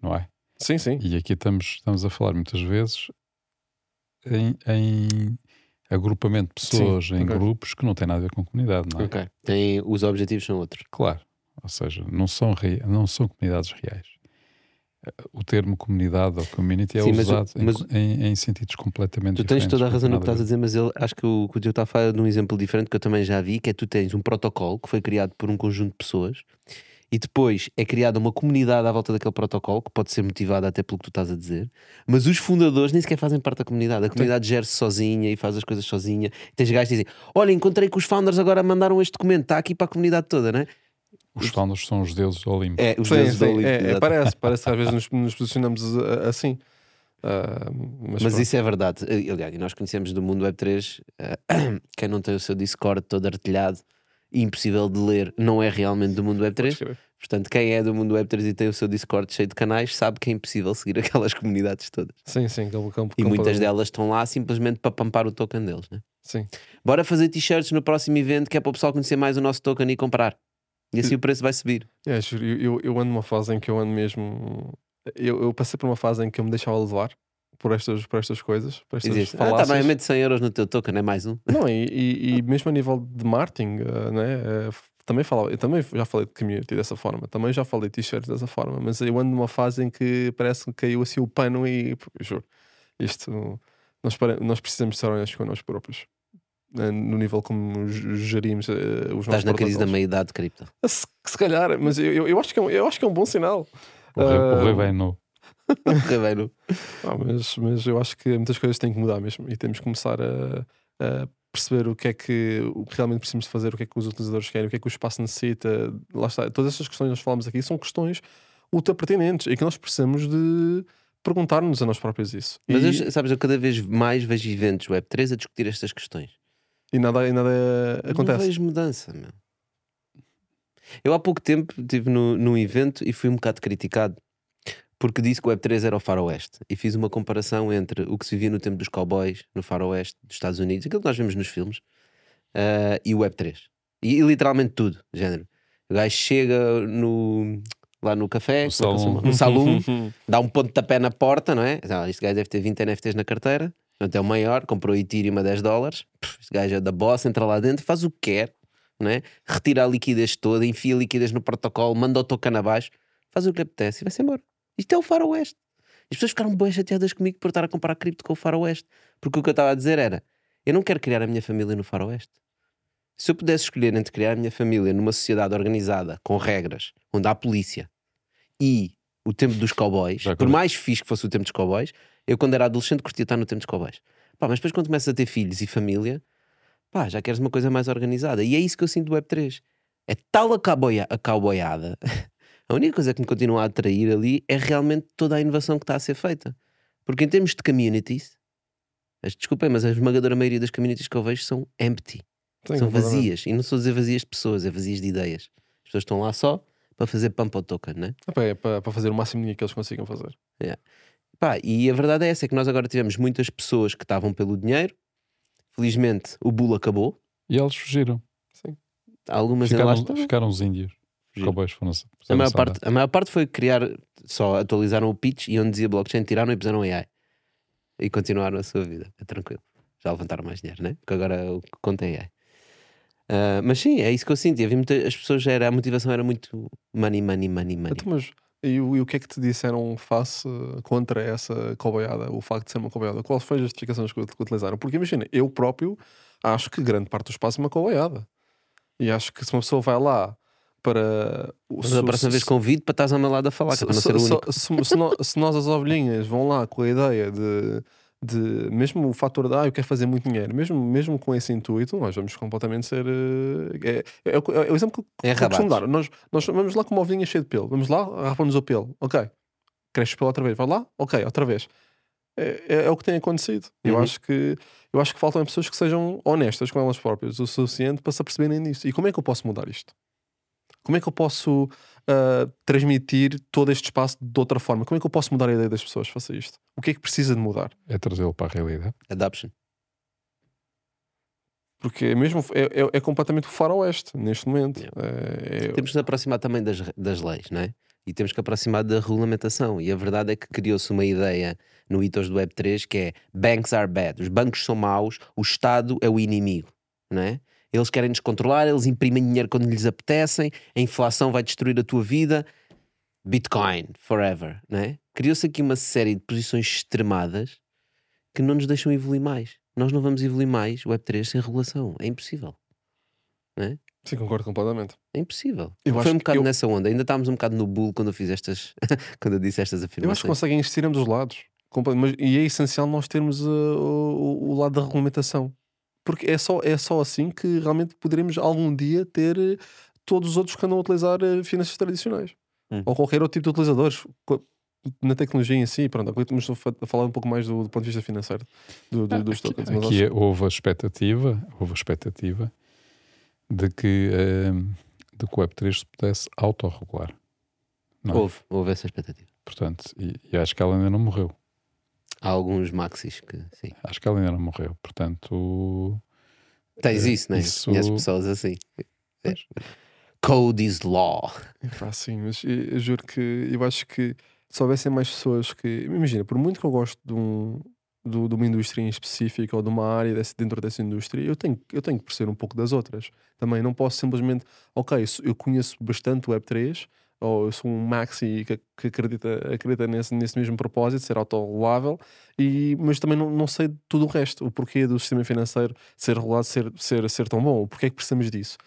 não é? Sim, sim. E aqui estamos, estamos a falar muitas vezes em, em agrupamento de pessoas Sim, em ok. grupos que não têm nada a ver com comunidade, não é? Ok. Tem, os objetivos são outros. Claro, ou seja, não são, não são comunidades reais. O termo comunidade ou community é Sim, o- usado em- mas- em, em sentidos completamente Tu tens diferentes. toda a razão no que estás a dizer, mas ele, acho que o, que o Diogo está a falar de um exemplo diferente que eu também já vi, que é tu tens um protocolo que foi criado por um conjunto de pessoas e depois é criada uma comunidade à volta daquele protocolo, que pode ser motivada até pelo que tu estás a dizer, mas os fundadores nem sequer fazem parte da comunidade. A comunidade gera-se sozinha e faz as coisas sozinha. Tens gajos que dizem: Olha, encontrei que os founders agora mandaram este documento, está aqui para a comunidade toda, né? Os founders são os deuses do Olimpo. É, os Sim, deuses da sim, Olimpo, é, é, parece, parece que às vezes nos, nos posicionamos uh, assim. Ah, mas Mas isso é verdade. Eh, Aliás, e nós conhecemos do mundo Web3 eh, [clears throat] quem não tem o seu Discord todo artilhado impossível de ler, não é realmente do mundo Web3. crer. Portanto, quem é do mundo Web3 e tem o seu Discord cheio de canais sabe que é impossível seguir [laughs] aquelas comunidades todas. Sim, sim. Aquele campo, E muitas delas estão lá simplesmente para pampar o token deles. Né? Sim. Bora fazer t-shirts no próximo evento que é para o pessoal conhecer mais o nosso token e comprar. E assim o preço vai subir. É, juro, eu, eu, eu ando numa fase em que eu ando mesmo. Eu, eu passei por uma fase em que eu me deixava levar por estas, por estas coisas. Por estas dizes, ah, tá falácias. bem, mete 100 euros no teu token, é mais um. Não, e, e, e mesmo a nível de marketing, eh, né? f- também falava, eu também já falei de community dessa forma, também já falei de t-shirts dessa forma, mas eu ando numa fase em que parece que caiu assim o pano e juro, isto nós, nós precisamos ser honestos connosco próprios. eh, No nível como gerimos eh, os Estás nossos na crise da meia-idade, cripto. Se, se calhar, mas eu, eu, eu acho que é um, eu acho que é um bom sinal. O rei, o rei Ah, vem [laughs] [laughs] Rebelo. Ah, mas, mas eu acho que muitas coisas têm que mudar mesmo e temos que começar a, a perceber o que é que, o que realmente precisamos fazer, o que é que os utilizadores querem, o que é que o espaço necessita. Lá está, todas estas questões que nós falamos aqui são questões ultra pertinentes e que nós precisamos de perguntar-nos a nós próprios isso. Mas e, eu, sabes, eu cada vez mais vejo eventos Web3 a discutir estas questões. e nada, e nada Não acontece. vejo mudança, meu. Eu há pouco tempo estive no, num evento e fui um bocado criticado porque disse que o Web3 era o faroeste e fiz uma comparação entre o que se via no tempo dos cowboys no faroeste dos Estados Unidos, aquilo que nós vemos nos filmes, ah, e o Web3. E, e literalmente tudo, género. O gajo chega no, lá no café, No é salão. no salão, [laughs] dá um ponto de tapé na porta, não é? Ah, este gajo deve ter 20 NFTs na carteira, portanto é o maior, comprou Ethereum a 10 dólares. Este gajo é da boss, entra lá dentro, faz o que quer, não é? retira a liquidez toda, enfia a liquidez no protocolo, manda o token abaixo, faz o que lhe apetece e vai-se embora. Isto é o faroeste. As pessoas ficaram bem chateadas comigo por estar a comparar cripto com o faroeste, porque o que eu estava a dizer era: eu não quero criar a minha família no faroeste. Se eu pudesse escolher entre criar a minha família numa sociedade organizada, com regras, onde há polícia e o tempo dos cowboys, por mais fixe que fosse o tempo dos cowboys, eu quando era adolescente curtia estar no tempo dos cowboys. Pá, mas depois quando começas a ter filhos e família, pá, já queres uma coisa mais organizada. E é isso que eu sinto do Web3. É tal a cowboyada [laughs] A única coisa que me continua a atrair ali é realmente toda a inovação que está a ser feita. Porque em termos de communities, mas, desculpem, mas a esmagadora maioria das communities que eu vejo são empty. Sim, são vazias. E não estou a dizer vazias de pessoas, é vazias de ideias. As pessoas estão lá só para fazer pump ao token, né? Epá, É para, para fazer o máximo que eles consigam fazer. Pá, e a verdade é essa: é que nós agora tivemos muitas pessoas que estavam pelo dinheiro. Felizmente o bull acabou. E eles fugiram. Algumas ainda lá Ficaram, ficaram os índios. Cowboys foram A maior, parte, a maior parte foi criar, só atualizaram o pitch e onde dizia blockchain, tiraram e puseram AI. E continuaram a sua vida. É tranquilo. Já levantaram mais dinheiro, né? Porque agora o que conta é AI. Ah, mas sim, é isso que eu sinto. E havia muita, as pessoas já era, a motivação era muito money, money, money, money. Então, mas e, o- e o que é que te disseram face contra essa coboiada, o facto de ser uma coboiada? Quais foram as justificações que, que utilizaram? Porque imagina, eu próprio acho que grande parte do espaço é uma coboiada. E acho que se uma pessoa vai lá para. o- Mas se- a próxima se- vez convido para estás ao meu lado a falar, que é para não se, ser o se- único. se- se se nós, as ovelhinhas, vão lá com a ideia de. de mesmo o fator de ah, eu quero fazer muito dinheiro, mesmo, mesmo com esse intuito, nós vamos completamente ser. eh, É, é, o- é o exemplo que É eu costumo rabatos. dar. Nós, nós vamos lá com uma ovelhinha cheia de pelo, vamos lá, rapamos o pelo, ok, cresce o pelo outra vez, vai lá, ok, outra vez. É, é- é o que tem acontecido. Eu Uhum. acho que eu acho que faltam pessoas que sejam honestas com elas próprias o suficiente para se aperceberem disso. E como é que eu posso mudar isto? Como é que eu posso ah, transmitir todo este espaço de outra forma? Como é que eu posso mudar a ideia das pessoas? Faça isto. O que é que precisa de mudar? É trazê-lo para a realidade. Adoption. Porque é mesmo é, é, é completamente o faroeste neste momento. É- é- Temos que nos aproximar também das, das leis, não é? E temos que aproximar da regulamentação. E a verdade é que criou-se uma ideia no Ethos do Web3 que é banks are bad, os bancos são maus, o Estado é o inimigo, não é? Eles querem nos controlar, eles imprimem dinheiro quando lhes apetecem, a inflação vai destruir a tua vida, Bitcoin forever, não é? Criou-se aqui uma série de posições extremadas que não nos deixam evoluir mais. Nós não vamos evoluir mais o Web3 sem regulação, é impossível. Sim, concordo completamente. É impossível. Eu Foi um bocado eu- nessa onda. Ainda estávamos um bocado no bull quando eu fiz estas. [laughs] quando eu disse estas Eu acho que afirmações. conseguem existir ambos os lados. Mas- e é essencial nós termos uh, o, o lado da regulamentação. Porque é só, é só assim que realmente poderemos algum dia ter uh, todos os outros que andam a utilizar uh, finanças tradicionais. Hum. Ou qualquer outro tipo de utilizadores. Na tecnologia em si, pronto, agora estamos a fa- a falar um pouco mais do, do ponto de vista financeiro do, do, dos aqui tokens. aqui acho- houve a expectativa, houve a expectativa de que, ehm, de que o Web3 se pudesse autorregular. É? Houve, houve essa expectativa. Portanto, e, e acho que ela ainda não morreu. Há alguns maxis que sim. Acho que ela ainda não morreu. Portanto, Tens Eh, isso, não é? isso- Conheces pessoas assim. É. Code is law. Pá, sim, mas eu, eu juro que eu acho que se houvessem mais pessoas que. Imagina, por muito que eu gosto de, um, do- de uma indústria em específico ou de uma área desse- dentro dessa indústria, eu tenho, eu tenho que perceber um pouco das outras. Também não posso simplesmente, ok, eu conheço bastante o Web3, ou eu sou um maxi que, que acredita, acredita nesse, nesse mesmo propósito, ser autorregulável, e, mas também não, não sei tudo o resto. O porquê do sistema financeiro ser regulado, ser, ser, ser tão bom, o porquê é que precisamos disso.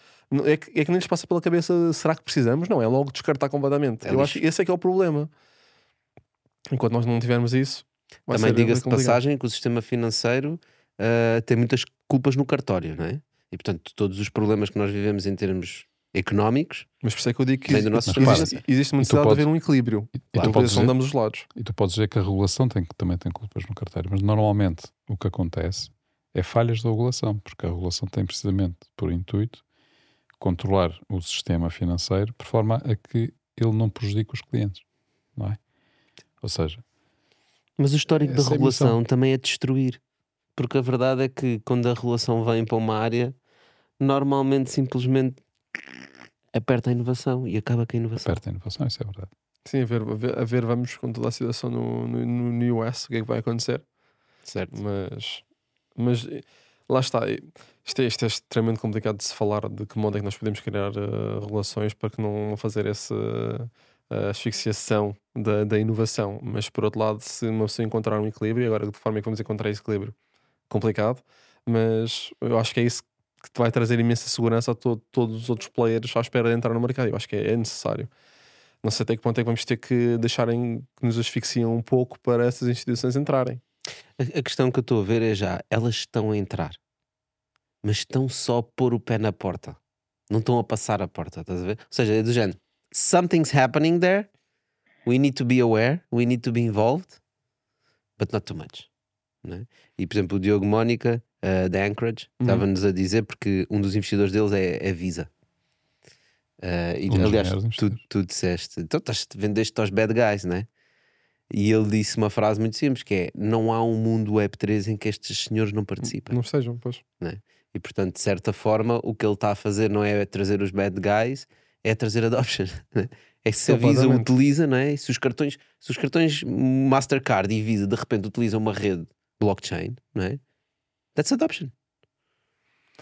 É que, é que nem lhes passa pela cabeça, será que precisamos? Não, é logo descartar completamente. É Eu lixo. acho que esse é que é o problema. Enquanto nós não tivermos isso, Também diga-se de passagem que o sistema financeiro ah, tem muitas culpas no cartório, não é? E portanto, todos os problemas que nós vivemos em termos económicos, Mas por isso é que eu digo que existe, existe, existe uma E necessidade de podes- haver um equilíbrio. e, e A tu podes dizer, de ambos os lados. e tu podes dizer que a regulação tem, também tem culpas no carteiro, mas normalmente o que acontece é falhas da regulação, porque a regulação tem precisamente por intuito controlar o sistema financeiro por forma a que ele não prejudique os clientes, não é? Ou seja, Mas o histórico da é regulação também é destruir. Porque a verdade é que quando a regulação vem para uma área, normalmente simplesmente aperta a inovação e acaba com a inovação. aperta a inovação, isso é verdade. Sim, a ver, a ver, a ver vamos com toda a situação no, no, no- US, o que é que vai acontecer. Certo. Mas, mas eh, lá está. eh, Isto é, isto é extremamente complicado de se falar de que modo é que nós podemos criar eh, relações para que não fazer essa eh, asfixiação da, da inovação. Mas por outro lado, se uma pessoa encontrar um equilíbrio, e agora de que forma é que vamos encontrar esse equilíbrio? Complicado, mas eu acho que é isso que te vai trazer imensa segurança a to- todos os outros players à espera de entrar no mercado. Eu acho que é, é necessário. Não sei até que ponto é que vamos ter que deixarem que nos asfixiam um pouco para essas instituições entrarem. A, a questão que eu estou a ver é já, elas estão a entrar, mas estão só a pôr o pé na porta. Não estão a passar a porta, estás a ver? Ou seja, é do género. something's happening there. We need to be aware, we need to be involved, but not too much. né? E por exemplo, o Diogo Mónica uh, da Anchorage Uhum. estava-nos a dizer porque um dos investidores deles é, é Visa. Uh, e, Um aliás, tu, tu disseste, então estás, vendeste aos bad guys, né? E ele disse uma frase muito simples que é: não há um mundo Web3 em que estes senhores não participem. Não estejam, pois. E portanto, de certa forma, o que ele está a fazer não é trazer os bad guys, é trazer adoption. [laughs] né? É se a Visa utiliza, não é? Se os cartões, se os cartões Mastercard e Visa de repente utilizam uma rede blockchain, não é? That's adoption.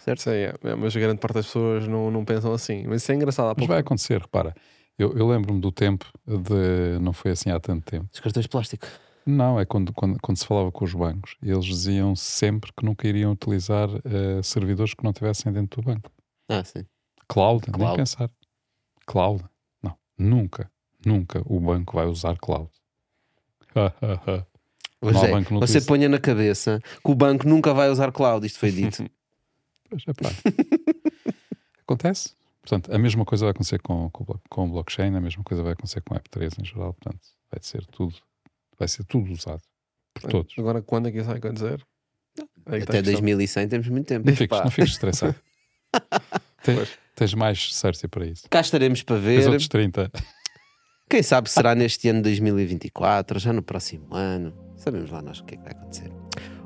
Certo? Sei, é, é, mas a grande parte das pessoas não, não pensam assim. Mas isso é engraçado. Há Mas vai acontecer, repara. Eu, eu lembro-me do tempo de. Não foi assim há tanto tempo. Os cartões de plástico. Não, é quando, quando, quando se falava com os bancos, eles diziam sempre que nunca iriam utilizar eh, servidores que não estivessem dentro do banco. Ah, sim. Cloud, nem Cloud. pensar. Cloud. Não, nunca, nunca o banco vai usar cloud. [laughs] Há é, você ponha na cabeça que o banco nunca vai usar cloud. Isto foi dito. [laughs] Pois é, pá. Acontece. Portanto, a mesma coisa vai acontecer com, com, com o blockchain, a mesma coisa vai acontecer com o Web3 em geral. Portanto, vai ser tudo, vai ser tudo usado por todos. Agora, quando é que isso vai acontecer? A Até questão. 2100 temos muito tempo. Não fiques, não fiques estressado. [laughs] tens, tens mais certeza para isso. Cá estaremos para ver. outros 30. Quem sabe será neste ano de 2024, já no próximo ano. Sabemos lá nós o que é que vai acontecer.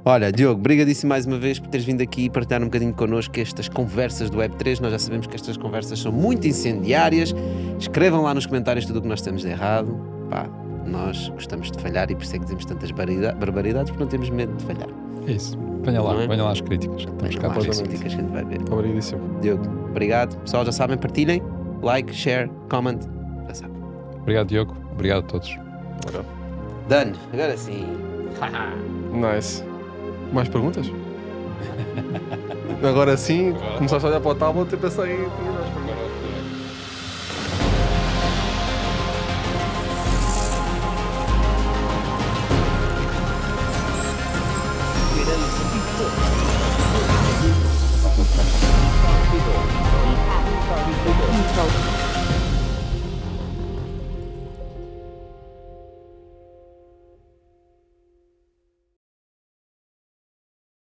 Olha, Diogo, brigadíssimo mais uma vez por teres vindo aqui e partilhar um bocadinho connosco estas conversas do Web3. Nós já sabemos que estas conversas são muito incendiárias. Escrevam lá nos comentários tudo o que nós temos de errado. Pá, nós gostamos de falhar e por isso é que dizemos tantas barbaridade- barbaridades porque não temos medo de falhar. É isso. Venha lá, é? venha lá as críticas. Estamos cá para as críticas que a gente vai ver. Obrigadíssimo. Diogo, obrigado. Pessoal, já sabem, partilhem, like, share, comment. Obrigado, Diogo. Obrigado a todos. Done, agora sim. Nice. Mais perguntas? [laughs] Agora sim, começaste a olhar para o tablet e pensei.